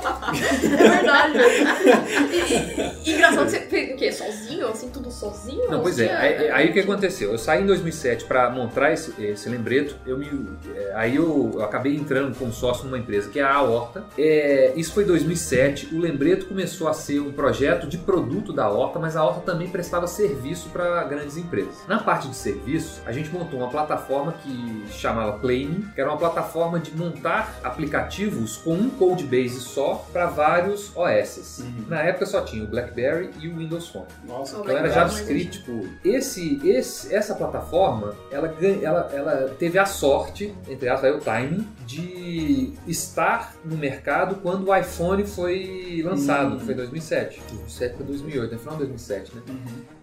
A: É verdade. E, e, engraçado que você fez o quê? Sozinho? Assim, tudo sozinho?
F: Não, pois é.
A: tinha-
F: Aí, aí o que aconteceu? Eu saí em 2007 para montar esse, esse lembreto. Eu me, é, aí eu, eu acabei entrando como sócio numa empresa que é a Horta. É, isso foi em 2007. O lembreto começou a ser um projeto de produto da Horta, mas a Horta também prestava serviço para grandes empresas. Na parte de serviços, a gente montou uma plataforma que chamava Plane, que era uma plataforma de montar aplicativos com um code base só para vários OS.
B: Uhum.
F: Na época só tinha o BlackBerry e o Windows Phone.
B: Nossa,
F: Então era JavaScript puro. Esse, esse, essa plataforma, ela, ela, ela teve a sorte, entre aspas, aí o timing, de estar no mercado quando o iPhone foi lançado,
B: Hum.
F: foi em 2007. 2007 para 2008, no final de 2007, né?
B: Uhum.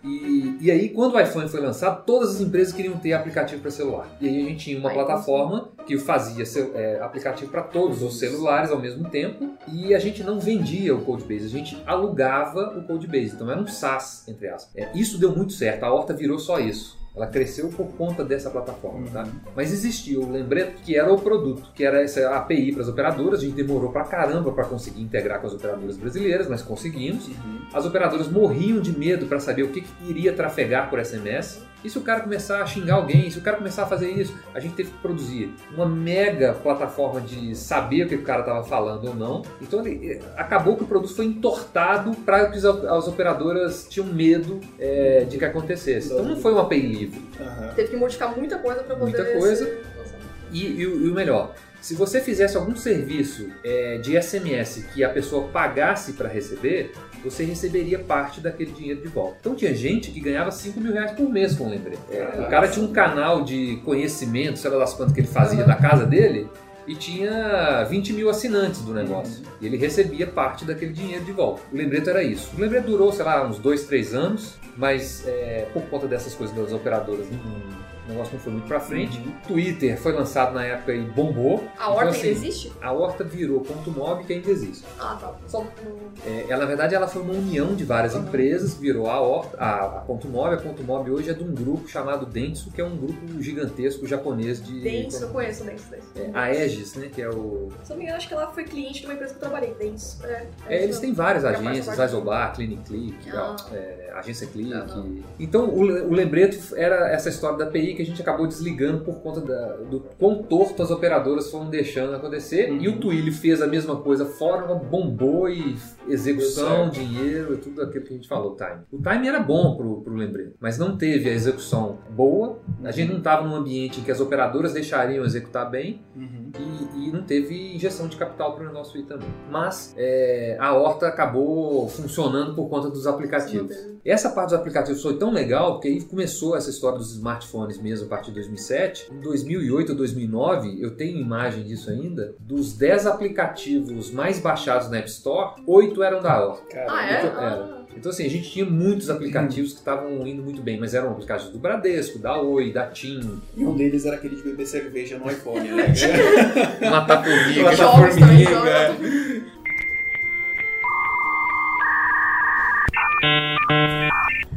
F: E, e aí, quando o iPhone foi lançado, todas as empresas queriam ter aplicativo para celular. E aí a gente tinha uma
A: Aí,
F: plataforma que fazia cel- é, aplicativo para todos os celulares ao mesmo tempo. E a gente não vendia o Codebase, a gente alugava o Codebase. Então era um SaaS, entre aspas. É, isso deu muito certo, a Horta virou só isso. Ela cresceu por conta dessa plataforma, tá? Mas existia o Lembreto, que era o produto, que era essa API para as operadoras. A gente demorou pra caramba para conseguir integrar com as operadoras brasileiras, mas conseguimos. As operadoras morriam de medo para saber o que, que iria trafegar por SMS. E se o cara começar a xingar alguém, se o cara começar a fazer isso, a gente teve que produzir uma mega plataforma de saber o que o cara estava falando ou não. Então ele, acabou que o produto foi entortado para que as, as operadoras tinham medo é, de que acontecesse. Então não foi uma API livre.
B: Aham.
A: Teve que modificar muita coisa pra poder.
F: Muita coisa.
A: ser-
F: E, e o e o melhor, se você fizesse algum serviço é, de SMS que a pessoa pagasse para receber, você receberia parte daquele dinheiro de volta. Então tinha gente que ganhava 5 mil reais por mês com o lembrete. O cara tinha um canal de conhecimento, sei lá das quantas que ele fazia da casa dele, e tinha 20 mil assinantes do negócio. E ele recebia parte daquele dinheiro de volta. O Lembreto era isso. O Lembreto durou, sei lá, uns 2, 3 anos, mas é, por conta dessas coisas das operadoras, não- o negócio não foi muito pra frente. Twitter foi lançado na época e bombou.
A: A horta
F: Então,
A: ainda
F: assim,
A: existe?
F: A Horta virou ponto mob que ainda existe.
A: Ah, tá. Só
F: É, ela, na verdade, ela foi uma união de várias
A: Uhum.
F: empresas, virou a, Horta, a, a Ponto Mob. A Ponto Mob hoje é de um grupo chamado Dentsu, que é um grupo gigantesco japonês de...
A: Dents, eu conheço o Dents. Dents.
F: É, a Aegis, né, que é o...
A: Se eu me engano, acho que ela foi cliente de uma empresa que eu trabalhei, Dents. É,
F: É, eles têm várias agências. Isobar, Clinic Click,
A: Ah.
F: é, Agência Click. Então o, o Lembreto era essa história da API que a gente acabou desligando por conta da- do quão torto as operadoras foram deixando acontecer.
B: Uhum.
F: E o Twilio fez a mesma coisa fora, bombou e execução, dinheiro e tudo aquilo que a gente falou, o time. O time era bom pro, pro Lembreto, mas não teve a execução boa. A gente não estava num ambiente em que as operadoras deixariam executar bem
B: Uhum.
F: e, e não teve injeção de capital para o negócio ir também. Mas é, a Horta acabou funcionando por conta dos aplicativos. Essa parte dos aplicativos foi tão legal porque aí começou essa história dos smartphones mesmo a partir de 2007. Em 2008 ou 2009, eu tenho imagem disso ainda, dos 10 aplicativos mais baixados na App Store, 8 eram da.
B: Cara,
A: Ah, é?
F: Então,
A: Ah.
F: era. Então, assim, a gente tinha muitos aplicativos que estavam indo muito bem, mas eram aplicativos do Bradesco, da Oi, da TIM,
B: E um deles era aquele de beber cerveja no iPhone, né?
F: Matar Formiga.
B: Matar formiga.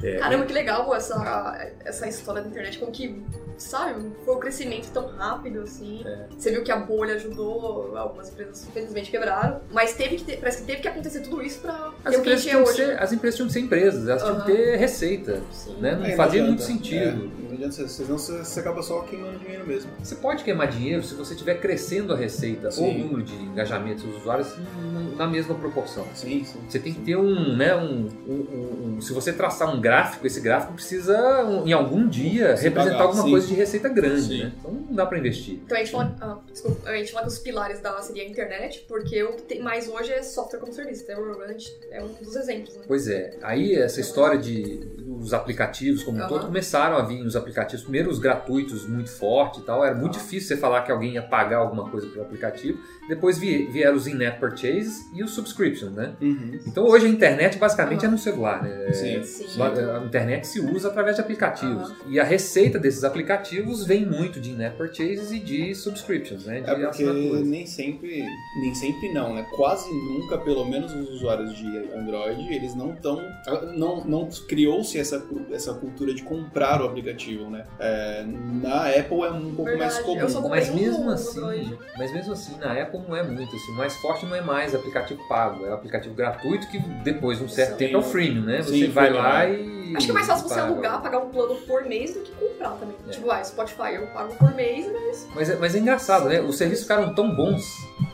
F: É.
A: Caramba, que legal essa, essa história da internet, como que, sabe, foi um crescimento tão rápido, assim.
F: É.
A: Você viu que a bolha ajudou, algumas empresas infelizmente quebraram, mas teve que ter, parece que teve que acontecer tudo isso pra
F: As
A: ter o que a
F: empresas,
A: gente é
F: tinham que
A: hoje.
F: ser, as empresas tinham que ser empresas, elas tinham que ter receita.
A: Sim.
F: Né? Não
B: É,
F: fazia muito sentido.
B: Adianta, senão você, você acaba só queimando dinheiro mesmo.
F: Você pode queimar dinheiro se você estiver crescendo a receita ou o
B: Sim.
F: número de engajamentos dos usuários na mesma proporção.
B: Sim, sim.
F: Você tem que ter um, né, um, um- um- um- se você traçar um gráfico, esse gráfico precisa um, em algum dia
B: Se
F: representar
B: pagar,
F: alguma
B: sim.
F: coisa de receita grande,
B: Sim.
F: né? Então não dá pra investir.
A: Então a gente fala, ah, desculpa, a gente fala que os pilares da seria a internet, porque o que tem mais hoje é software como serviço. Então, é um dos exemplos, né?
F: Pois é, aí essa história de os aplicativos como um
A: Aham.
F: todo começaram a vir os aplicativos, primeiro os gratuitos muito forte e tal, era muito difícil você falar que alguém ia pagar alguma coisa pelo aplicativo. Depois vi- vieram os in-app purchases e os subscriptions, né?
B: Uhum.
F: Então hoje a internet basicamente
A: Aham.
F: é no celular, né?
B: Sim.
A: Sim.
F: A internet se usa através de aplicativos. E a receita desses aplicativos vem muito de in-app purchases e de subscriptions, né? De
B: É porque nem sempre, nem sempre não, né? Quase nunca, pelo menos os usuários de Android, eles não estão, não, não criou-se essa, essa cultura de comprar o aplicativo, né? É, na Apple é um pouco
A: Verdade.
B: mais comum.
F: Mas mesmo assim, mas mesmo assim, na Apple não é muito. Assim, o mais forte não é mais aplicativo pago, é aplicativo gratuito que depois de um certo
A: Sim.
F: tempo é o freemium, né? Você
B: Sim,
F: vai
B: freemium,
F: lá
B: é.
F: e.
A: Acho que é mais fácil você alugar, pagar um plano por mês do que comprar também.
F: É.
A: Tipo, ah, Spotify eu pago por mês, mas.
F: Mas é, mas é engraçado, né? Os serviços ficaram tão bons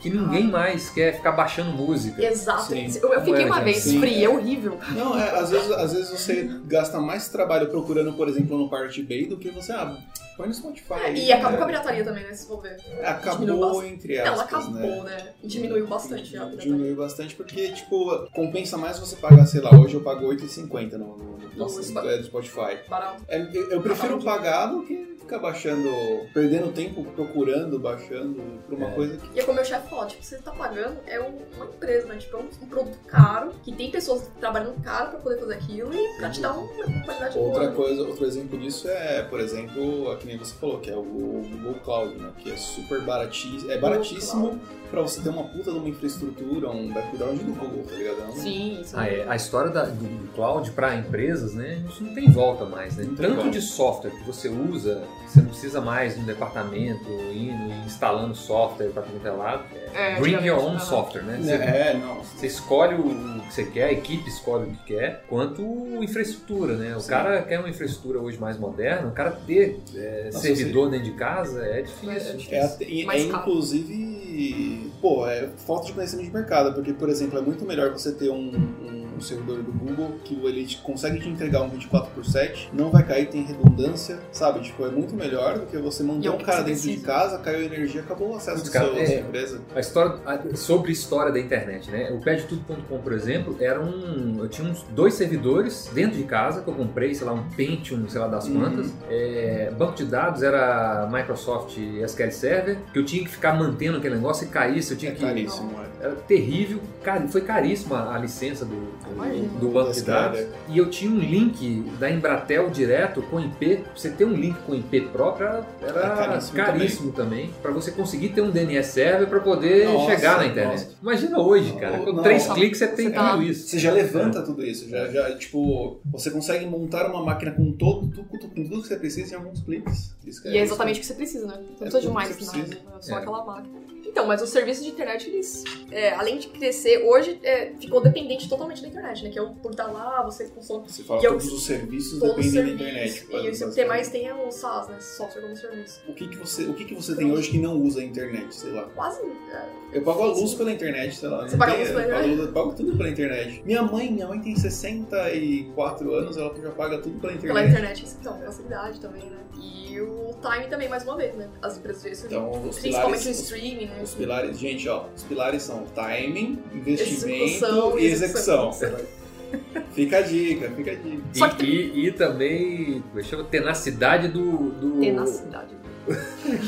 F: que ninguém mais quer ficar baixando música.
A: Exato.
B: Sim.
A: Eu, eu fiquei uma vez
B: sim.
A: free, é horrível.
B: Não, é, às, vezes, às vezes você gasta mais trabalho procurando, por exemplo, no Pirate Bay do que você, ah, põe no Spotify.
A: É, e acabou
B: né?
A: com a pirataria também, né? Se for ver.
B: Acabou, entre aspas,
A: Ela acabou,
B: né?
A: né? Diminuiu bastante a pirataria.
B: Diminuiu bastante porque, tipo, compensa mais você pagar, sei lá, hoje eu pago R$8,50 no, no, no,
A: No Spotify.
B: é, do Spotify.
A: Barato.
B: É, eu, eu prefiro pagar do que ficar baixando, perdendo tempo procurando, baixando por uma
F: É.
B: coisa que.
A: E é como meu chefe fala, tipo, você tá pagando, é um- uma empresa, né? Tipo, é um, um produto caro, que tem pessoas trabalhando caro pra poder fazer aquilo e pra te dar uma qualidade
B: Outra
A: boa.
B: coisa, outro exemplo disso é, por exemplo, a que nem você falou, que é o Google Cloud, né? Que é super baratíssimo. É baratíssimo pra você ter uma puta de uma infraestrutura, um background do Google, tá ligado? É
A: Sim, isso
F: Ah, é, a história da- do, do cloud para empresas, né? Isso não tem volta mais, né?
B: Não
F: Tanto de software que você usa, você não precisa mais de um departamento indo e instalando software para tudo é lado.
A: É,
F: Bring your own software, né? Você,
B: É, não.
F: você escolhe o que você quer, a equipe escolhe o que quer, quanto infraestrutura, né? O
B: Sim.
F: cara quer uma infraestrutura hoje mais moderna, o cara ter é,
B: Nossa,
F: servidor dentro de casa é difícil.
A: É, é
B: É,
A: Mais
B: é inclusive, pô, é falta de conhecimento de mercado, porque, por exemplo, é muito melhor você ter um, um- um servidor do Google que ele te- consegue te entregar um 24 por 7, não vai cair, tem redundância, sabe? Tipo, é muito melhor do que você manter
A: E é
B: um cara dentro de casa, caiu a energia, acabou o acesso
F: Putz,
B: do
F: cara,
B: seu,
F: é-
B: da sua empresa.
F: A história, a- sobre a história da internet, né? O PedTudo.com, por exemplo, era um. Eu tinha uns dois servidores dentro de casa que eu comprei, sei lá, um Pentium, sei lá das
B: Uhum.
F: quantas. É, banco de dados era Microsoft SQL Server, que eu tinha que ficar mantendo aquele negócio e caísse, eu tinha
B: É
F: que.
B: caríssimo, é.
F: Era terrível, cari- foi caríssima a licença do,
A: Imagina.
F: do banco de dados.
B: é.
F: E eu tinha um link da Embratel direto com IP. Você ter um link com IP próprio era, era
B: É caríssimo
F: caríssimo também. Pra você conseguir ter um DNS server pra poder
B: Nossa,
F: chegar na internet.
B: nossa.
F: Imagina hoje, cara. Com
B: não.
F: três cliques você tem
A: Você tá-
F: tudo isso.
B: Você já levanta tudo isso, já, já, tipo, você consegue montar uma máquina com todo, tudo, com tudo que você precisa em alguns cliques. Isso
A: E é exatamente o que você precisa, né? Não precisa de
B: tudo
A: mais nada, né? só
F: É.
A: aquela máquina. Então, mas os serviços de internet, eles, é, além de crescer, hoje é, ficou dependente totalmente da internet, né? Que é o por estar lá, você consome
B: Você fala
A: E é o
B: todos
A: que-
B: os serviços dependem da internet.
A: E o que mais tem é o SaaS, né? Software como serviço.
B: O que, que você, o que, que você tem hoje que não usa a internet, sei lá?
A: Quase. é,
B: Eu pago a luz pela internet, sei lá.
A: Você paga a luz pela internet?
B: Eu pago tudo pela internet. Minha mãe, minha mãe tem 64 anos, ela já paga tudo pela internet.
A: pela internet, então, facilidade também, né? E o time também, mais uma vez, né? As empresas
B: Então,
A: Principalmente
B: pilares,
A: o streaming, né?
B: Os pilares, gente, ó, os pilares são timing, investimento
A: Execução
B: e execução.
A: execução.
B: fica a dica, fica a dica.
F: E, e, e também, como é chama? Tenacidade do. do
A: Tenacidade.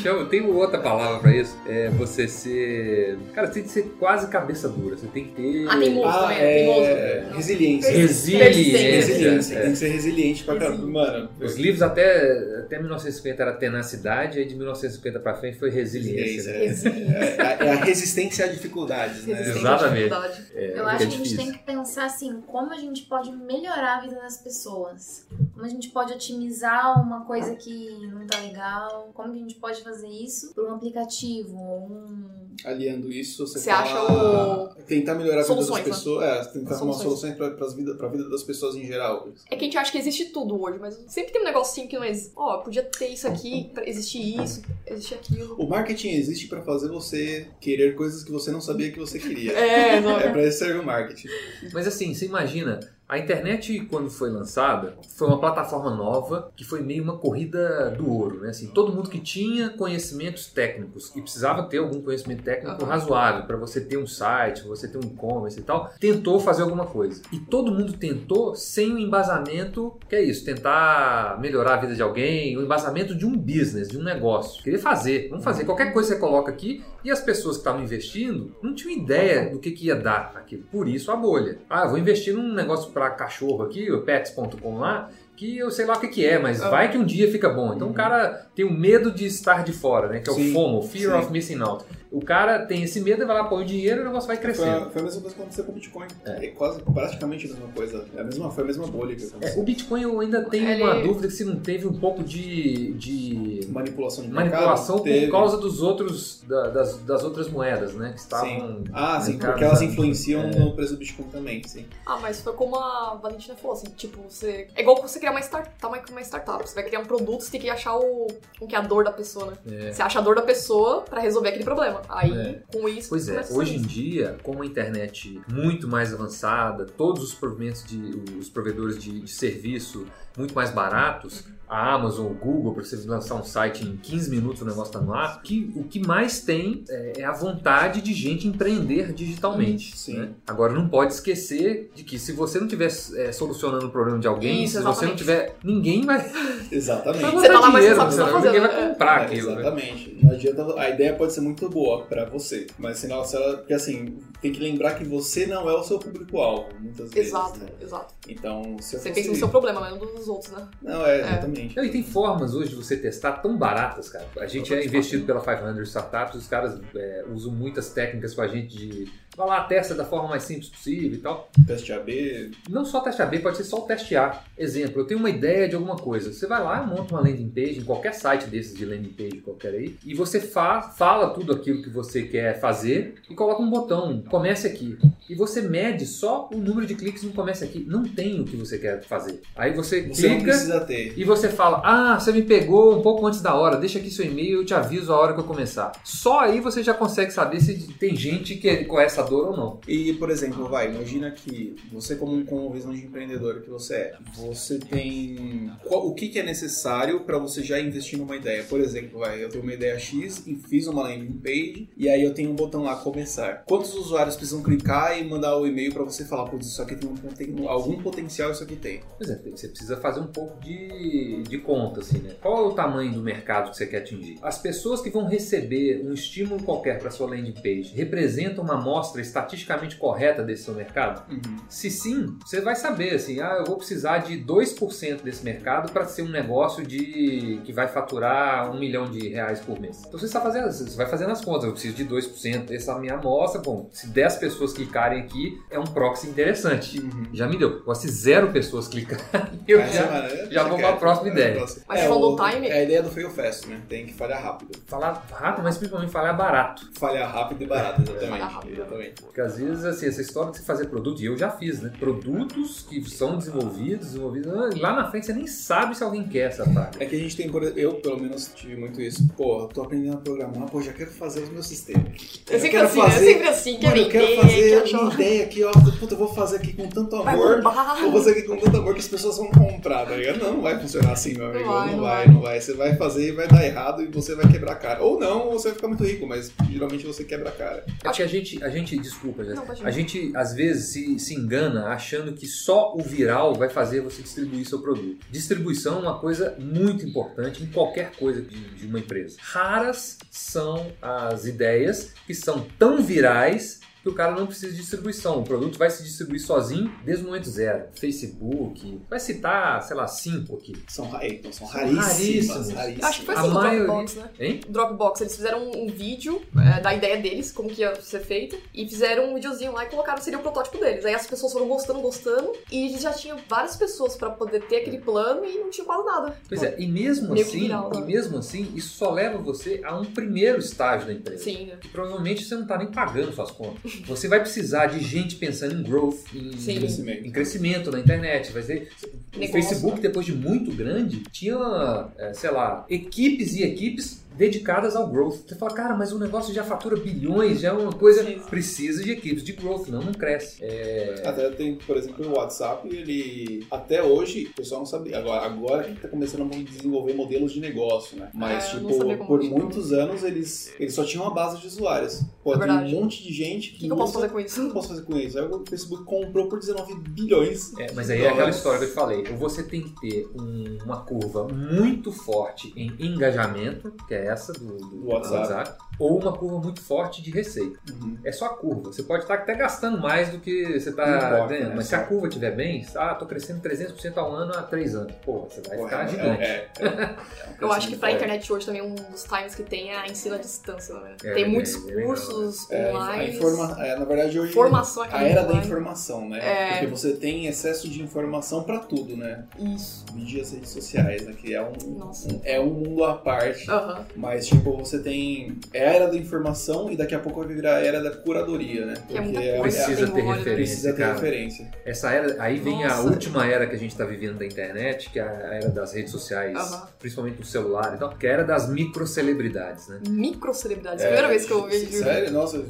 F: Chama, tem outra palavra pra isso. É você ser. Cara, você tem que ser quase cabeça dura. Você tem que ter.
A: Ah, tem moço
B: Ah,
A: também,
B: é, resiliência.
F: Resiliência.
B: Resiliência,
F: É.
B: tem que ser resiliente pra caramba. Mano,
F: Os livros até, até 1950 era tenacidade, aí de 1950 pra frente foi resiliência. né?
A: Resiliência.
B: É, é- é a resistência a dificuldades, né?
A: À
F: Exatamente.
A: dificuldade.
F: É,
D: Eu
F: porque
D: acho
F: é
D: que a gente tem que pensar assim, como a gente pode melhorar a vida das pessoas. Como a gente pode otimizar uma coisa que não tá legal. Como que a gente pode fazer isso por um aplicativo, ou um...
B: Aliando isso, você,
A: Você
B: fala-
A: acha
B: tentar melhorar a vida das
A: né?
B: pessoas, é, tentar arrumar
A: Soluções.
B: soluções pra, vida, pra vida das pessoas em geral.
A: É que a gente acha que existe tudo hoje, mas sempre tem um negocinho que não existe. Ó, podia ter isso aqui, existir isso, existir aquilo.
B: O marketing existe pra fazer você querer coisas que você não sabia que você queria.
A: É, não
B: É pra isso serve o marketing.
F: Mas assim, você imagina, a internet quando foi lançada, foi uma plataforma nova que foi meio uma corrida do ouro, né? Assim, todo mundo que tinha conhecimentos técnicos e precisava ter algum conhecimento técnico razoável para você ter um site, você ter um e-commerce e tal, tentou fazer alguma coisa. E todo mundo tentou sem o embasamento, que é isso, tentar melhorar a vida de alguém, o embasamento de um business, de um negócio. Queria fazer, vamos fazer qualquer coisa que você coloca aqui e as pessoas que estavam investindo não tinham ideia do que, que ia dar aquilo. Por isso a bolha. Ah, eu vou investir num negócio para cachorro aqui, o pets.com lá, que eu sei lá o que, que é, mas
B: Ah.
F: vai que um dia fica bom. Então o cara tem o medo de estar de fora, né? Que é
B: Sim,
F: o FOMO, Fear
B: sim.
F: of Missing Out. O cara tem esse medo e vai lá pôr o dinheiro e o negócio vai
B: Foi
F: crescendo.
B: a, foi a mesma coisa que aconteceu com o Bitcoin. É, quase praticamente a mesma coisa. É a mesma, foi a mesma bolha que
F: É,
B: aconteceu.
F: o Bitcoin eu ainda tenho
A: Ele-
F: uma dúvida se não teve um pouco de, de
B: Manipulação de
F: manipulação
B: mercado, teve.
F: por causa dos outros da- das, das outras moedas, né? Que estavam.
B: Ah, sim, porque elas influenciam
F: É.
B: no preço do Bitcoin também, sim.
A: Ah, mas foi como a Valentina falou, assim, tipo, você. É igual você criar uma, start... tá, uma, uma startup. Você vai criar um produto, você tem que achar o. o que é a dor da pessoa, né?
F: É.
A: Você acha a dor da pessoa pra resolver aquele problema. Aí,
F: É.
A: com isso.
F: Pois é, hoje em dia, com a internet muito mais avançada, todos os provedores de, os provedores de, de serviço muito mais baratos, a Amazon, o Google, para você lançar um site em 15 minutos o negócio está no ar, que, o que mais tem é, é a vontade de gente empreender digitalmente. Né? Agora, não pode esquecer de que se você não estiver é, solucionando o problema de alguém,
A: Isso,
F: se você não tiver, ninguém vai,
B: Exatamente.
F: vai
A: Você tá lá, mas
F: dinheiro,
A: você sabe o que você tá
F: ninguém
A: fazendo,
F: vai
A: é.
F: comprar
B: É,
F: aquilo. né?
B: exatamente. Não adianta. A ideia pode ser muito boa pra você, mas senão se ela. Porque assim, tem que lembrar que você não é o seu público-alvo, muitas vezes.
A: Exato,
B: né?
A: exato.
B: Então, se eu
A: Você
B: fosse-
A: pensa no seu problema, mas não dos outros, né?
B: Não, é, exatamente.
F: Não, E tem formas hoje de você testar tão baratas, cara. A gente é investido pela 500 Startups, os caras é, usam muitas técnicas com a gente de. Vai lá, testa da forma mais simples possível e tal.
B: Teste AB.
F: Não só teste AB, pode ser só o teste A. Exemplo, eu tenho uma ideia de alguma coisa. Você vai lá, monta uma landing page, em qualquer site desses de landing page qualquer aí, e você fa fala tudo aquilo que você quer fazer e coloca um botão, comece aqui. E você mede só o número de cliques no comece aqui. Não tem o que você quer fazer. Aí você,
B: Você não
F: clica
B: precisa ter.
F: e você fala: Ah, você me pegou um pouco antes da hora, deixa aqui seu e-mail, eu te aviso a hora que eu começar. Só aí você já consegue saber se tem gente que com essa dor ou não.
B: E, por exemplo, vai, imagina que você, como com visão de empreendedor que você é, você tem. qual- o que, que é necessário para você já investir numa ideia? Por exemplo, vai, eu tenho uma ideia X e fiz uma landing page, e aí eu tenho um botão lá, começar. Quantos usuários precisam clicar e mandar o e-mail para você falar, putz, isso aqui tem, um, tem algum potencial, isso aqui tem.
F: Pois é, você precisa fazer um pouco de, de conta, assim, né? Qual é o tamanho do mercado que você quer atingir? As pessoas que vão receber um estímulo qualquer para sua landing page representam uma amostra estatisticamente correta desse seu mercado? Se sim, você vai saber assim, ah, eu vou precisar de 2% desse mercado para ser um negócio de que vai faturar um milhão de reais por mês. Então você está fazendo, você vai fazendo as contas, eu preciso de 2% dessa minha amostra, bom, se 10 pessoas clicarem aqui, é um proxy interessante. Já me deu. Agora, se zero pessoas clicarem, eu
B: Essa
F: já...
B: semana,
F: já vou
B: quer.
F: pra próxima
B: É,
F: ideia.
A: Mas
B: é,
A: falou
B: o-
A: time?
B: É a ideia do fail fast, né? Tem que falhar rápido.
F: Falar rápido, mas principalmente falar barato.
B: Falhar rápido e barato, exatamente.
A: Falhar rápido.
B: exatamente.
F: Porque às vezes, assim, essa história de você fazer produto, e eu já fiz, né? Produtos que são desenvolvidos, desenvolvidos, ah, lá na frente você nem sabe se alguém quer essa praga.
B: É que a gente tem, eu pelo menos tive muito isso. Pô, eu tô aprendendo a programar, pô, já quero fazer os meus sistemas.
A: É sempre
B: quero
A: assim,
B: fazer-
A: é sempre assim, quer
B: Mano, eu quero fazer
A: quer
B: uma
A: achar...
B: ideia aqui, ó. Puta, eu vou fazer aqui com tanto amor. Vou fazer aqui com tanto amor que as pessoas vão comprar, tá ligado? Não, não vai funcionar assim, meu amigo. Não
A: vai,
B: vai,
A: não
B: não
A: vai.
B: vai, Você vai fazer e vai dar errado e você vai quebrar a cara. Ou não, ou você vai ficar muito rico, mas geralmente você quebra a cara.
F: É que a gente, a gente, desculpa,
A: Não,
F: a gente às vezes se, se engana achando que só o viral vai fazer você distribuir seu produto. Distribuição é uma coisa muito importante em qualquer coisa de, de uma empresa. Raras são as ideias que são tão virais que o cara não precisa de distribuição. O produto vai se distribuir sozinho desde o momento zero. Facebook, vai citar, sei lá, cinco aqui.
B: São, ra- então, são
F: raríssimos.
B: raríssimas.
A: Eu acho que foi
F: A
A: assim no
F: maioria-
A: Dropbox, né?
F: Hein?
A: Dropbox, eles fizeram um, vídeo é, da ideia deles, como que ia ser feita, e fizeram um videozinho lá e colocaram, seria o protótipo deles. Aí as pessoas foram gostando, gostando, e eles já tinham várias pessoas pra poder ter aquele plano e não tinha quase nada.
F: Pois é, e mesmo assim,
A: viral, né?
F: e mesmo assim, isso só leva você a um primeiro estágio da empresa.
A: Sim, né?
F: que provavelmente você não está nem pagando suas contas. Você vai precisar de gente pensando em growth, em
A: Sim.
B: Crescimento.
F: em crescimento na internet. Vai ser, o
A: Negócio,
F: Facebook, depois de muito grande, tinha, é, sei lá, equipes e equipes dedicadas ao growth. Você fala, cara, mas o negócio já fatura bilhões, já é uma coisa.
A: Sim.
F: Precisa de equipes de growth, não, não cresce. É,
B: Até tem, por exemplo, o WhatsApp, ele. Até hoje, o pessoal não sabia. Agora, agora que tá começando a desenvolver modelos de negócio, né? Mas,
A: É, eu não
B: tipo, por muitos anos eles, eles só tinham uma base de usuários. Pô,
A: É
B: tem um monte de gente
A: O
B: que.
A: que, que eu posso fazer com
B: O que eu
A: isso?
B: posso fazer com isso? Aí o Facebook comprou por 19 bilhões.
F: É, mas aí é aquela história que eu te falei. Você tem que ter um- uma curva muito forte em engajamento, que é essa do, do
B: WhatsApp.
F: ou uma curva muito forte de receita.
B: Uhum.
F: É só a curva. Você pode estar até gastando mais do que você está ganhando,
B: né?
F: mas se a curva estiver bem, ah, tô crescendo 300% ao ano há 3 anos. Pô, você vai
B: Porra,
F: ficar
B: é-
F: gigante.
B: é- é- é um
A: Eu acho que pra
B: crescimento
A: internet hoje também um dos times que tem é a ensino à distância, né?
F: É,
A: tem
F: é,
A: muitos
F: é
A: cursos
B: É, a
A: online.
B: informa... é, na verdade, hoje
A: Formação
B: a era da
A: online.
B: informação, né?
A: É.
B: Porque você tem excesso de informação pra tudo, né?
A: Isso.
B: Mídias as redes sociais, né? Que é um,
A: Nossa.
B: um- é um mundo à parte.
A: Aham.
B: Mas, tipo, você tem é a era da informação e daqui a pouco vai virar a era da curadoria, né?
A: É muita coisa.
F: Precisa
A: tem
F: ter referência,
B: precisa ter
F: cara.
B: referência.
F: Essa era, aí vem a
A: Nossa.
F: última era que a gente está vivendo da internet, que é a era das redes sociais,
A: Aham.
F: principalmente do celular e tal, que é a era das microcelebridades, né?
A: Microcelebridades. Primeira vez que eu vejo.
B: Sério? Nossa,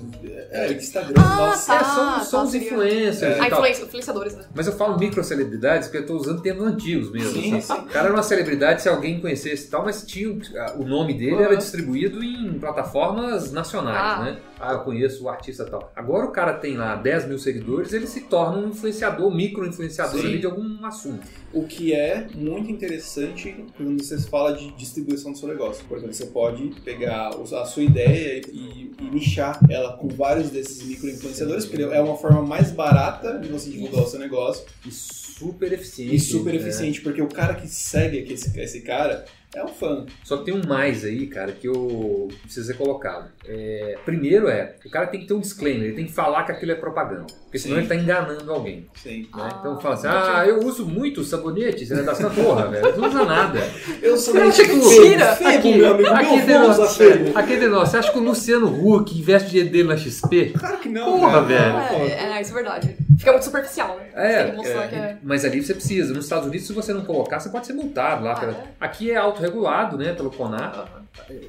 B: é, Instagram,
A: Ah,
B: nossa.
A: tá.
F: É, são, são os
A: seria-
F: influencers
B: É.
A: Ah, influenciadores, né?
F: Mas eu falo microcelebridades porque eu tô usando termos antigos mesmo.
B: Sim,
F: assim.
B: sim.
F: O cara era uma celebridade se alguém conhecesse e tal, mas tinha, o nome dele
A: Aham.
F: era distribuído em plataformas nacionais,
A: Ah.
F: né? Ah, eu conheço o artista tal. Agora o cara tem lá 10 mil seguidores, ele se torna um influenciador, micro-influenciador
B: Sim.
F: ali de algum assunto.
B: O que é muito interessante quando você fala de distribuição do seu negócio. Por exemplo, você pode pegar a sua ideia e, e nichar ela com vários desses micro-influenciadores, porque é uma forma mais barata de você divulgar o seu negócio
F: E super eficiente.
B: e super
F: né?
B: eficiente, porque o cara que segue esse, esse cara é um fã.
F: Só que tem um mais aí, cara, que eu precisa ser colocado. É, primeiro é, o cara tem que ter um disclaimer, ele tem que falar que aquilo é propaganda. Porque senão
B: Sim.
F: ele tá enganando alguém.
B: Sim.
F: né?
A: Ah,
F: então fala assim, ah, eu uso muito sabonete, você é da sua porra, velho. Você não usa nada.
B: Eu sou
F: Você acha que o-
A: Mentira!
B: Febo, meu amigo,
F: aqui
B: meu
F: de nós, aqui de nós, você acha que o Luciano Huck investe dinheiro dele na XP?
B: Claro que não,
F: Porra, velho.
A: É, é, isso é verdade. Fica muito superficial, né?
F: É,
A: que é.
F: Mas ali você precisa. Nos Estados Unidos, se você não colocar, você pode ser multado lá.
A: Ah,
F: pela-
A: é?
F: Aqui é autorregulado, né, pelo CONAR.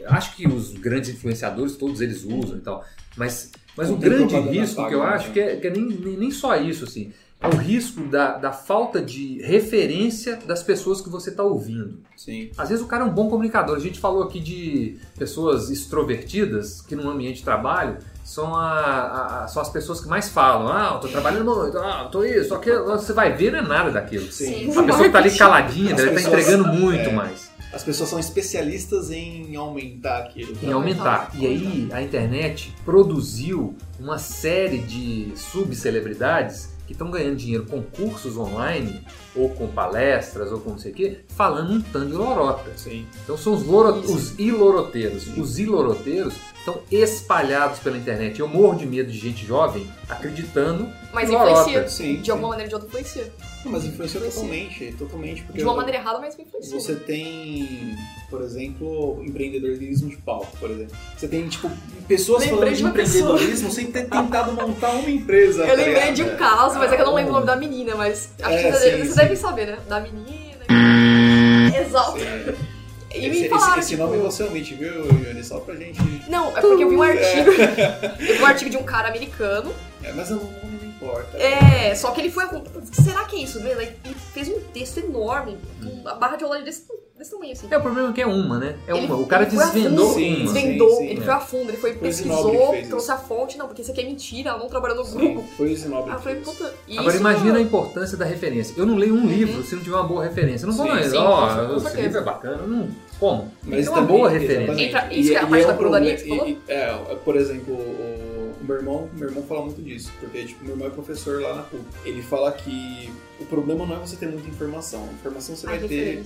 F: Acho que os grandes influenciadores, todos eles usam e tal. Mas, mas o grande risco que eu
B: né?
F: acho que é, que é nem, nem, nem só isso, assim. É o risco da, da falta de referência das pessoas que você está ouvindo.
B: Sim.
F: Às vezes o cara é um bom comunicador. A gente falou aqui de pessoas extrovertidas que no ambiente de trabalho são, a, a- são as pessoas que mais falam. Ah, eu tô trabalhando muito, ah, eu tô isso, aquilo. Você vai ver, não é nada daquilo.
B: Sim.
F: A pessoa que tá ali caladinha, ela tá entregando muito
B: é.
F: mais.
B: As pessoas são especialistas em aumentar aquilo.
F: Em aumentar. E aí a internet produziu uma série de subcelebridades que estão ganhando dinheiro com cursos online, ou com palestras, ou com não sei o quê, falando um tanto de lorota.
B: Sim.
F: Então são os, loro- os iloroteiros. Os iloroteiros estão espalhados pela internet. Eu morro de medo de gente jovem acreditando
A: Mas influencia.
B: Sim,
A: De
B: sim.
A: alguma maneira ou de outra influencia.
B: Não, mas influencia totalmente, totalmente. Porque
A: De uma maneira errada, mas influencia.
B: Você tem, por exemplo, empreendedorismo de palco, por exemplo. Você tem, tipo, pessoas
A: Lembrei
B: falando
A: de
B: de
A: uma pessoa.
B: empreendedorismo sem ter tentado montar uma empresa.
A: Eu
B: tá
A: lembrei de um caso, mas é que eu não lembro o nome da menina, mas acho
B: É,
A: que vocês,
B: sim,
A: vocês
B: sim.
A: devem saber, né? Da menina. Exato.
B: Sim.
A: E
B: Esse,
A: me
B: esse,
A: falaram,
B: esse
A: tipo,
B: nome você omite, viu, Yuri? Só pra gente.
A: Não, é porque eu vi um artigo. eu vi um artigo de um cara americano.
B: É, mas nome não importa.
A: É, só que ele foi. a- Será que é isso, velho? Ele fez um texto enorme, com a barra de aula desse, desse tamanho, assim.
F: É, o problema é que é uma, né? É
A: Ele-
F: uma. O cara
A: foi
F: desvendou
B: Sim,
F: uma.
A: Desvendou,
B: sim,
A: ele
F: é.
A: foi a fundo, ele foi,
B: Foi
A: pesquisou,
B: nobre
A: trouxe
B: isso.
A: a fonte. Não, porque isso aqui é mentira, ela não trabalhou no
B: Sim,
A: grupo.
B: foi esse nome
A: Aí eu
B: que
A: falei,
B: fez.
A: puta. e
F: Agora imagina a importância da referência. Eu não leio um livro se não tiver uma boa referência. Eu não vou
B: Sim,
F: não,
A: sim,
F: ó, esse livro é bacana. Não, como?
B: Mas
F: Tem uma
B: também,
F: boa referência.
A: Entra- isso que é a
B: e
A: parte
B: um
A: da crudaria que
B: problema- e- e- É, por exemplo, o meu irmão, meu irmão fala muito disso, porque tipo, meu irmão é professor lá na PUC. Ele fala que o problema não é você ter muita informação, informação você
A: a
B: vai ter,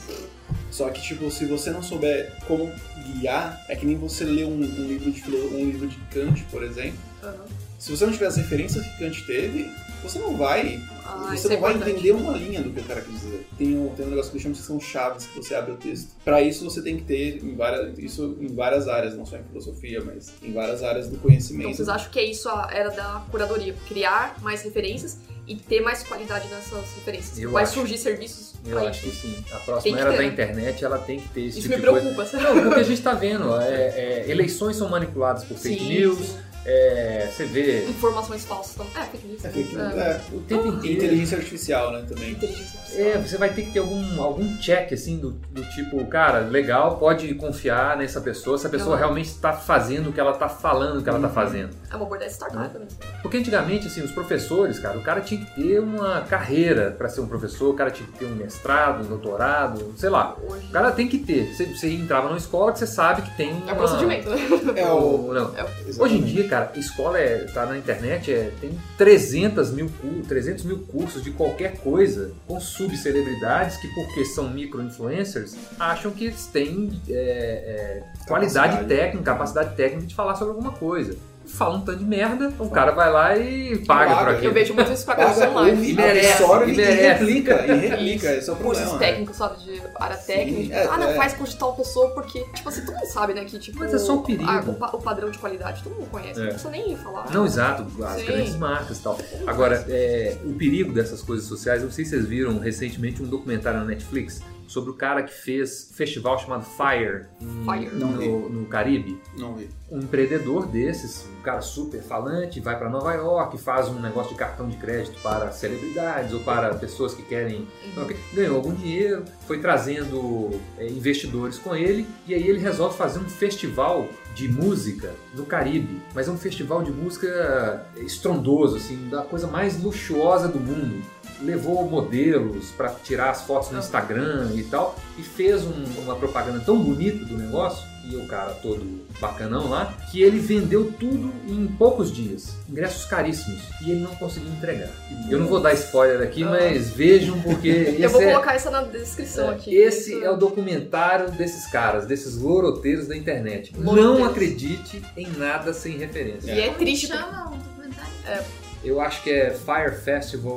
B: só que tipo, se você não souber como guiar, é que nem você ler um, um livro de um livro de Kant, por exemplo.
A: Aham.
B: Se você não tiver as referências que Kant teve, você não vai
A: Ah,
B: você
A: é
B: não vai
A: importante.
B: entender uma linha do que o cara quis dizer. Tem um, tem um negócio que chama de são chaves que você abre o texto. Pra isso você tem que ter em várias, isso em várias áreas, não só em filosofia, mas em várias áreas do conhecimento.
A: Então vocês acham que é isso a era da curadoria? Criar mais referências e ter mais qualidade nessas referências.
F: Eu
A: Vai
F: acho.
A: surgir serviços
F: Eu
A: pra
F: acho que sim. A próxima
A: que
F: era
A: ter,
F: da
A: né?
F: internet, ela tem que ter esse
A: Isso
F: tipo
A: me
F: de coisa.
A: preocupa, sabe?
F: Não, porque a gente tá vendo, é, é, eleições são manipuladas por fake
A: Sim,
F: news,
A: sim.
F: É, você vê
A: Informações falsas também. É, fake news.
B: É fake news,
A: É.
B: é.
F: o tempo inteiro.
B: Inteligência artificial, né, também.
A: Inteligência
F: É,
A: artificial.
F: você vai ter que ter algum, algum check, assim, do, do tipo, cara, legal, pode confiar nessa pessoa, se a pessoa realmente está fazendo o que ela está falando que ela está
B: Uhum.
F: fazendo.
A: É uma abordagem startup
F: Né?
A: também.
F: Porque antigamente, assim, os professores, cara, o cara tinha que ter uma carreira para ser um professor, o cara tinha que ter um mestrado, um doutorado, sei lá.
A: Hoje
F: O cara tem que ter. Você, você entrava numa escola que você sabe que tem uma...
A: é procedimento, né?
B: É o.
F: Não.
B: Exatamente.
F: Hoje em dia, cara, escola é, tá na internet, é, tem 300 mil, cu- 300 mil cursos de qualquer coisa com subcelebridades que, porque são micro-influencers, acham que eles têm é, é, qualidade técnica, capacidade técnica de falar sobre alguma coisa. Fala um tanto de merda, o cara vai lá e paga,
B: Paga.
F: por
A: Eu
F: aquilo.
A: vejo muito isso pra casa
B: Paga,
A: online.
F: E merece,
B: absorve
F: e
B: e,
F: merece.
B: replica. E replica,
A: Isso.
B: esse é o
A: Cursos
B: problema. né?
A: técnicos, sabe, de área técnica.
B: é,
A: ah, não,
B: é.
A: faz curso de tal pessoa porque, tipo assim, todo mundo sabe, né, que, tipo...
F: Mas é só o perigo.
A: a- o, o padrão de qualidade, todo mundo conhece,
F: É.
A: não precisa nem falar.
F: Não, exato, as
A: Sim.
F: grandes marcas e tal. Agora, é, o perigo dessas coisas sociais, eu não sei se vocês viram recentemente um documentário na Netflix sobre o cara que fez um festival chamado Fire, em-
A: Fire.
F: No, no Caribe.
B: Não vi.
F: Um empreendedor desses, um cara super falante, vai para Nova York, faz um negócio de cartão de crédito para celebridades ou para pessoas que querem.
A: Uhum.
F: Ganhou algum dinheiro, foi trazendo é, investidores com ele e aí ele resolve fazer um festival de música no Caribe, mas é um festival de música estrondoso, assim, da coisa mais luxuosa do mundo. Levou modelos para tirar as fotos no Instagram e tal, e fez um- uma propaganda tão bonita do negócio, e o cara todo bacanão lá, que ele vendeu tudo em poucos dias. Ingressos caríssimos. E ele não conseguiu entregar. Eu não vou dar spoiler aqui, mas vejam porque
A: Eu vou
F: esse é-
A: colocar isso na descrição aqui.
F: esse
A: Isso-
F: é o documentário desses caras, desses loroteiros da internet. Não
A: Loroteiros.
F: acredite em nada sem referência.
A: E é
D: Como
A: triste
D: chama o documentário?
F: Eu acho que é Fire Festival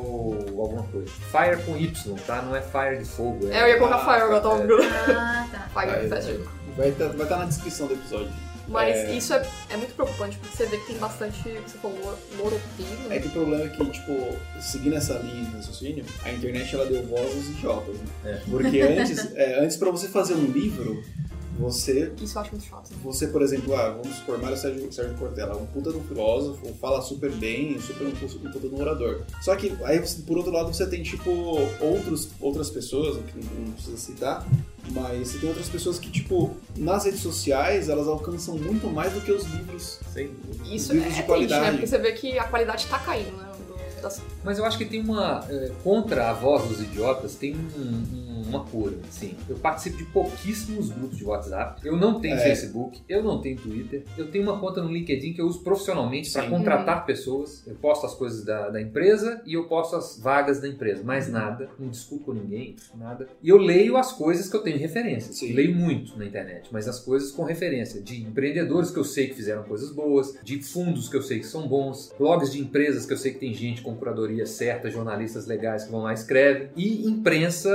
F: alguma coisa. Fire com Y, tá? Não é Fire de fogo.
A: É, eu ia colocar Fire, agora tava
F: É.
A: procurando.
D: Ah, tá.
A: Fire
B: Vai-
A: Festival.
B: Vai estar vai tá na descrição do episódio.
A: Mas
B: É.
A: isso é, é muito preocupante, porque você vê que tem bastante, você falou, loroteiro.
B: É que o problema é que, tipo, seguindo essa linha de raciocínio, a internet ela deu voz aos idiotas, né?
F: É.
B: Porque antes, é, antes para você fazer um livro, você
A: Isso eu acho muito chato.
B: Você, por exemplo, ah, vamos supor, Mário Sérgio, Sérgio Cortella, um puta do filósofo, fala super bem, super um, um puta do orador. Só que aí, por outro lado, você tem, tipo, outros, outras pessoas, que não, não precisa citar, mas você tem outras pessoas que, tipo, nas redes sociais, elas alcançam muito mais do que os livros.
F: Sem dúvida.
A: Isso
B: livros
A: é
B: de
A: triste,
B: qualidade.
A: né? Porque você vê que a qualidade tá caindo, né?
F: Mas eu acho que tem uma. é, contra a voz dos idiotas, tem um- um- uma cura. Sim. Eu participo de pouquíssimos grupos de WhatsApp. Eu não tenho
B: É.
F: Facebook, eu não tenho Twitter. Eu tenho uma conta no LinkedIn que eu uso profissionalmente para contratar pessoas. Eu posto as coisas da, da empresa e eu posto as vagas da empresa. Mais nada. Não discuto com ninguém, nada. E eu leio as coisas que eu tenho referência.
B: Sim.
F: Leio muito na internet, mas as coisas com referência de empreendedores que eu sei que fizeram coisas boas, de fundos que eu sei que são bons, blogs de empresas que eu sei que tem gente com curadoria certa, jornalistas legais que vão lá e escrevem, e imprensa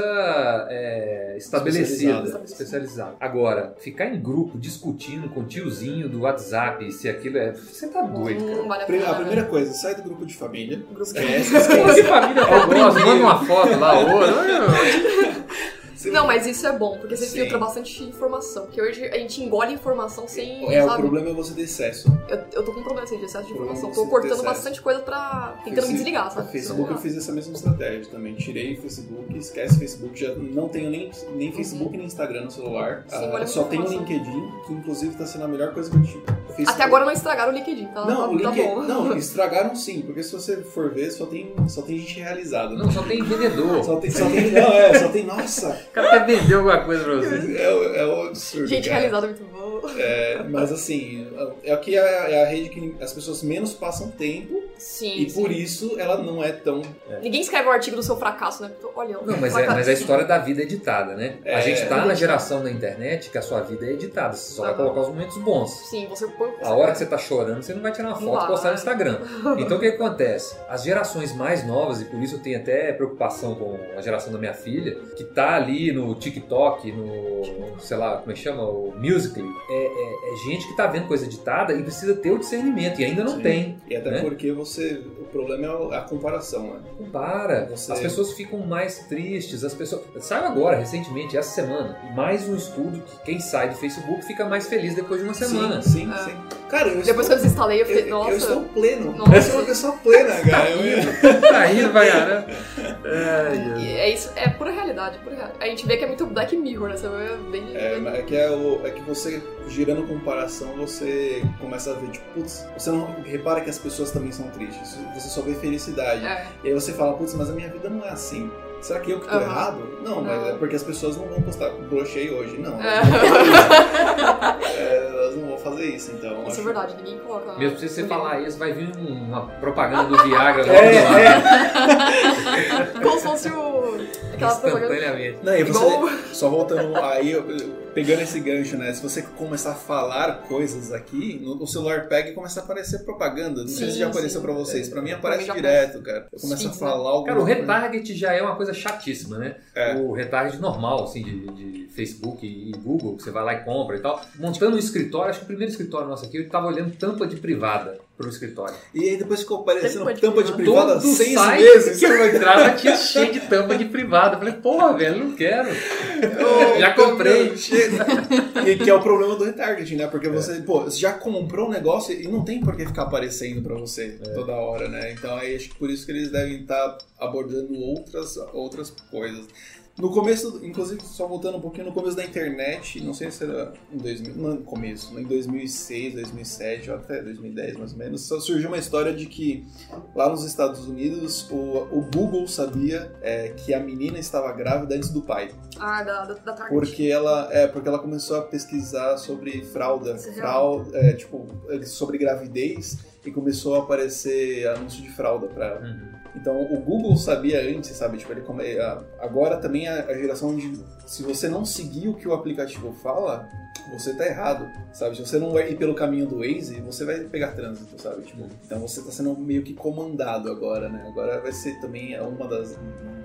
F: é, estabelecida,
B: Especializada.
F: especializada. Agora, ficar em grupo discutindo com o tiozinho do WhatsApp se aquilo é. Você tá doido, cara.
A: Não vale a pena.
B: A primeira coisa, sai do grupo de família.
A: Grupo de-
B: Esquece, esquece.
F: que família famosa, manda uma foto lá, outra.
A: Não, mas isso é bom, porque você
B: Sim.
A: filtra bastante informação. Porque hoje a gente engole informação sem.
B: É, o
A: sabe?
B: problema é você ter excesso.
A: Eu, eu tô com um problema assim, de excesso de
B: O
A: informação.
B: é
A: Tô cortando bastante coisa pra. tentando me desligar, sabe?
B: No Facebook eu fiz essa mesma estratégia também. Tirei o Facebook, esquece o Facebook, já não tenho nem, nem Facebook nem Instagram no celular.
A: Sim,
B: Ah, só tenho o. LinkedIn, que inclusive tá sendo a melhor coisa que eu tive. O Facebook-
A: Até agora não estragaram o LinkedIn, tá?
B: Não, o
A: tá, tá
B: LinkedIn,
A: bom.
B: não, estragaram sim, porque se você for ver, só tem, só tem gente realizada. né?
F: Não, só tem vendedor.
B: Só tem, só tem, não, é, só tem, nossa,
F: O cara quer vender alguma coisa pra você.
B: é, o- é um absurdo.
A: Gente
B: cara.
A: realizada é muito bom.
B: É, mas assim, é que é, a- é a rede que as pessoas menos passam tempo
A: Sim.
B: e
A: sim.
B: por isso ela não é tão.
A: Ninguém escreve um artigo do seu fracasso, né? Olha,
F: Não, mas, é, mas a história da vida é editada, né? a
B: É,
F: gente tá
A: é
F: na geração da internet que a sua vida é editada. Você só vai colocar os momentos bons.
A: Sim, você põe.
F: A hora que você tá chorando, você não vai tirar uma foto e postar no Instagram. Então o que, que acontece? As gerações mais novas, e por isso eu tenho até preocupação com a geração da minha filha, que tá ali no TikTok, no, sei lá, como é que chama? O Musical.ly, é, é- é gente que tá vendo coisa editada e precisa ter o discernimento, e ainda não
B: Sim.
F: tem.
B: E até
F: né?
B: porque você. O problema é a comparação, né?
F: Compara.
B: Você-
F: As pessoas ficam mais tristes. As pessoas. Saiu agora, recentemente, essa semana, mais um estudo que quem sai do Facebook fica mais feliz depois de uma semana.
B: Sim, sim,
A: É.
B: sim. Cara, eu
A: Depois que eu
B: estou,
A: desinstalei, eu
B: eu,
A: nossa.
B: eu estou pleno.
A: Nossa.
B: Eu sou uma pessoa plena, cara. Eu-
F: tá rindo pra caramba. Ai, Deus.
A: E É isso, é pura realidade, pura realidade. A gente vê que é muito Black Mirror, né? Bem.
B: É, mas é que, é, o, é que você, girando comparação, você começa a ver, tipo, putz, você não repara que as pessoas também são tristes. Você só vê felicidade.
A: É.
B: E aí você fala, putz, mas a minha vida não é assim. Será que eu que tô
A: Aham.
B: errado? Não, mas
A: Não.
B: é porque as pessoas não vão postar, brochei hoje. Não,
A: É.
B: elas, não vão fazer isso. É, elas não vão fazer isso, então.
A: Isso
B: acho-
A: é verdade, ninguém coloca.
F: Mesmo se você falar isso, vai vir um- uma propaganda do Viagra
B: É, é.
A: Como se fosse o. Aquela propaganda.
F: instantaneamente.
B: Não, e você,
A: Igual-
B: só voltando aí, eu- eu- pegando esse gancho, né? Se você começar a falar coisas aqui, no- o celular pega e começa a aparecer propaganda. Não sei
A: Sim,
B: se já apareceu
A: sim.
B: pra vocês. Pra mim
A: Pra
B: aparece
A: mim
B: direto, cara. Eu começo a
A: Sim,
B: falar algo.
F: Cara, o retarget já é uma coisa chatíssima, né?
B: É.
F: O retarget normal, assim, de, de Facebook e Google, que você vai lá e compra e tal. Montando um escritório, acho que o primeiro escritório nosso aqui, eu tava olhando tampa de privada pro escritório.
B: E aí depois ficou aparecendo
A: Tampa de
B: tampa de
A: privada.
F: Todo
B: seis
F: site
B: meses.
F: que eu entrava tinha cheio de tampa de privada. Eu falei, porra, velho, não quero. já comprei.
B: E que é o problema do retargeting, né? Porque você, pô, você já comprou um negócio e não tem por que ficar aparecendo pra você toda hora, né? Então aí acho que por isso que eles devem estar abordando outras, outras coisas. No começo, inclusive, só voltando um pouquinho, no começo da internet, não sei se era em 2000, não no começo, em 2006, 2007 ou até 2010 mais ou menos, só surgiu uma história de que lá nos Estados Unidos o, o Google sabia é, que a menina estava grávida antes do pai.
A: Ah, da, da, da Target.
B: Porque ela, é, porque ela começou a pesquisar sobre fralda, fralda é, tipo, sobre gravidez e começou a aparecer anúncio de fralda pra ela.
F: Uhum.
B: Então o Google sabia antes, sabe? Tipo, ele come- agora também a, a geração de se você não seguir o que o aplicativo fala, você tá errado, sabe? Se você não ir pelo caminho do Waze, você vai pegar trânsito, sabe? Tipo, então você tá sendo meio que comandado agora, né? Agora vai ser também uma das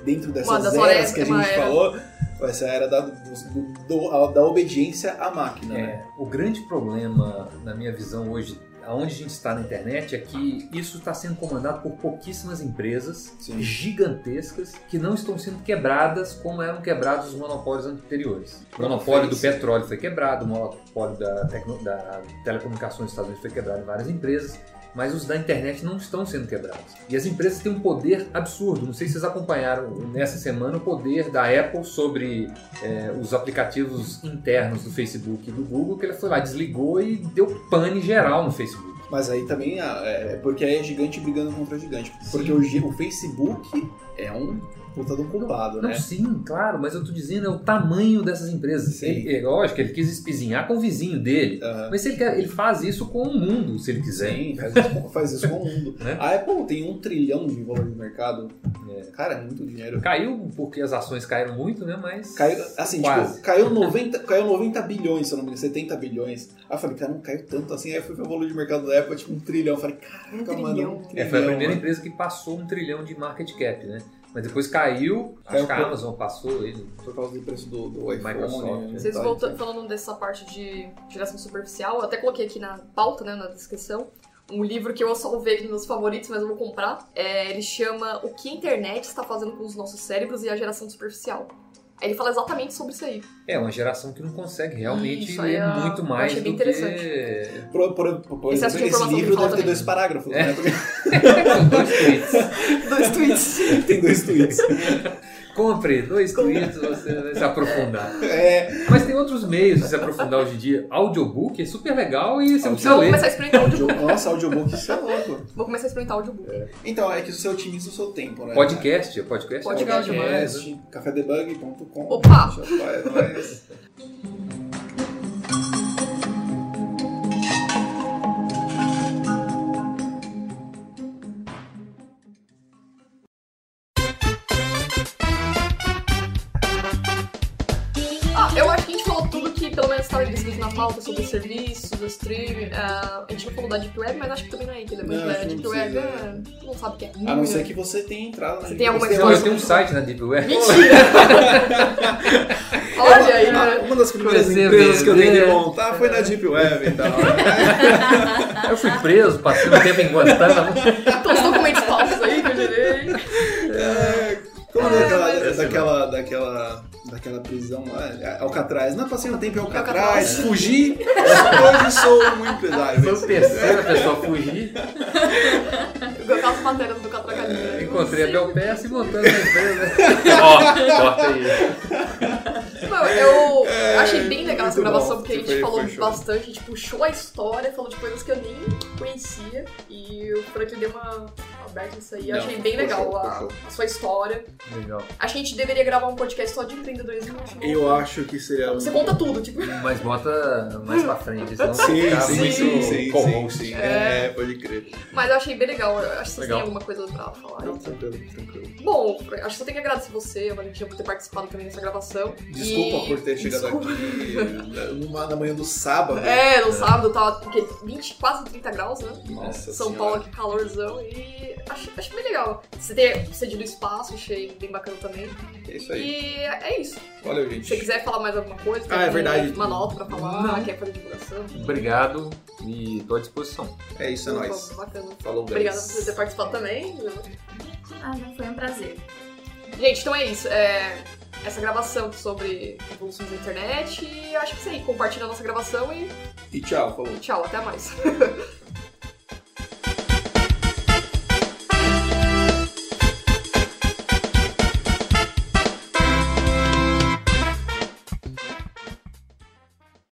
B: dentro dessas
A: das
B: eras
A: horas-
B: que a
A: uma
B: gente
A: era.
B: falou, vai ser a era da, do- do- da obediência à máquina, né?
F: É, o grande problema, na minha visão hoje, aonde a gente está na internet, é que isso está sendo comandado por pouquíssimas empresas
B: Sim.
F: gigantescas que não estão sendo quebradas como eram quebrados os monopólios anteriores. O monopólio do petróleo foi quebrado, o monopólio da, da telecomunicação dos Estados Unidos foi quebrado em várias empresas. Mas os da internet não estão sendo quebrados. E as empresas têm um poder absurdo. Não sei se vocês acompanharam nessa semana o poder da Apple sobre é, os aplicativos internos do Facebook e do Google, que ela foi lá, desligou e deu pane geral no Facebook.
B: Mas aí também ah, é porque aí é gigante brigando contra gigante. Porque
F: Sim.
B: o, o Facebook é um puta um culpado,
F: Não,
B: né?
F: sim, claro, mas eu tô dizendo é o tamanho dessas empresas.
B: Sim.
F: Ele, é lógico, ele quis espizinhar com o vizinho dele.
B: Aham.
F: Mas se ele, quer, ele faz isso com o mundo, se ele quiser.
B: Sim, faz isso, com- faz isso com o mundo.
F: Né?
B: A Apple tem um trilhão de valor de mercado.
F: É.
B: Cara, é muito dinheiro.
F: Caiu porque as ações caíram muito, né? Mas.
B: Caiu, assim,
F: Quase.
B: tipo, caiu 90, caiu 90 bilhões, se eu não me engano, 70 bilhões. Aí eu falei, cara, não caiu tanto assim. Aí ver o valor de mercado da Apple, tipo, um trilhão. Eu falei, caraca,
A: Um
B: mano,
A: trilhão.
B: um trilhão.
F: É, foi a primeira
B: mano.
F: empresa que passou um trilhão de market cap, né? Mas depois caiu,
B: Caiu
F: acho que a Amazon passou ele.
B: Por causa do preço do, do iPhone.
F: Microsoft,
B: né,
A: Vocês
B: tal,
A: voltam, falando dessa parte de geração superficial, eu até coloquei aqui na pauta, né, na descrição, um livro que eu só ver aqui nos meus favoritos, mas eu vou comprar. É, ele chama O que a internet está fazendo com os nossos cérebros e a geração superficial. Ele fala exatamente sobre isso aí.
F: É, uma geração que não consegue realmente
A: Isso,
F: ler
A: é-
F: muito
A: eu
F: mais
A: achei
F: do
A: bem
F: que...
A: interessante.
B: Por, por, por, por
A: Esse
B: exemplo,
A: que é
B: esse livro
A: que
B: deve ter
A: também.
B: dois parágrafos,
F: É.
B: né? Porque
F: dois tweets.
A: Dois tweets.
B: tem dois tweets.
F: Compre dois tweets, você vai se aprofundar.
B: É,
F: Mas tem outros meios de se aprofundar hoje em dia. Audiobook é super legal e você não precisa
A: Então, vou
F: ler.
A: começar a experimentar
B: audio,
A: audiobook.
B: nossa, audiobook, isso é louco.
A: Vou começar a experimentar audiobook.
B: Então, é que você otimiza o seu tempo, né?
F: Podcast, podcast, é
A: Podcast,
F: demais. né?
B: Podcast, cafedebug.com.
A: Opa!
B: É nóis.
A: pauta sobre os serviços, o streaming. ah, a gente não falou da Deep Web, mas acho que também não é relevante,
B: Não,
A: né? Deep Web é. Não sabe o que é.
B: A não ser que você tenha entrado na
A: Você tem alguma história
F: eu tenho um site na Deep Web.
A: Mentira! Olha aí, né?
B: Uma das primeiras empresas que eu tentei montar foi na Deep Web e tal. né?
F: Eu fui preso, passei um tempo em Guantánamo.
A: Então
B: daquela, daquela, daquela, prisão lá, é, Alcatraz. Não, passei no tempo em Alcatraz,
A: Alcatraz.
B: fugi, hoje sou um empresário.
F: Foi a terceira pessoa a fugir.
A: Eu aquelas matérias do Catracalinha.
F: Encontrei a Belpeça e montando a empresa. Ó, corta aí.
A: Não, eu
B: É,
A: achei bem legal essa gravação,
B: bom.
A: porque a gente falou bastante, a gente puxou a história, falou de coisas que eu nem conhecia, e o Franklin deu uma aberta nisso aí. Eu
B: Não,
A: achei bem legal
B: show,
A: a, a sua história.
F: Legal.
A: Acho que a gente deveria gravar um podcast só de empreendedorismo. acho que
B: Eu acho que seria...
A: Você conta tudo, tipo.
F: Mas bota mais pra frente, senão
B: Sim, sim,
F: muito
B: sim, sim,
F: co-host.
B: sim, sim.
A: É.
B: É, pode crer.
A: Mas eu achei bem legal. Eu acho que vocês
F: Legal.
A: têm alguma coisa pra falar.
B: Não, tranquilo, tranquilo.
A: Bom, acho que só tenho que agradecer você, a Valentina, por ter participado também dessa gravação.
B: Desculpa
A: E-
B: por ter chegado
A: Desculpa.
B: aqui eh, numa, na manhã do sábado.
A: É, no sábado tava porque 20, quase 30 graus, né?
B: Nossa
A: São
B: senhora.
A: Paulo aqui, calorzão, e acho, acho bem legal. Você ter cedido espaço, achei bem bacana também.
B: É isso aí.
A: E é isso.
B: Valeu, gente.
A: Se você quiser falar mais alguma coisa, tem
B: Ah, é verdade.
A: uma nota pra falar,
F: Não.
A: quer fazer divulgação.
F: Obrigado e tô à disposição.
B: É isso, é nóis.
A: Bacana.
B: Falou, guys.
A: Obrigada por você ter participado também.
D: Ah, foi um prazer.
A: Gente, então é isso. É essa gravação sobre evoluções da internet. E acho que é isso aí. Compartilha a nossa gravação e
B: E tchau, falou.
A: tchau, até mais.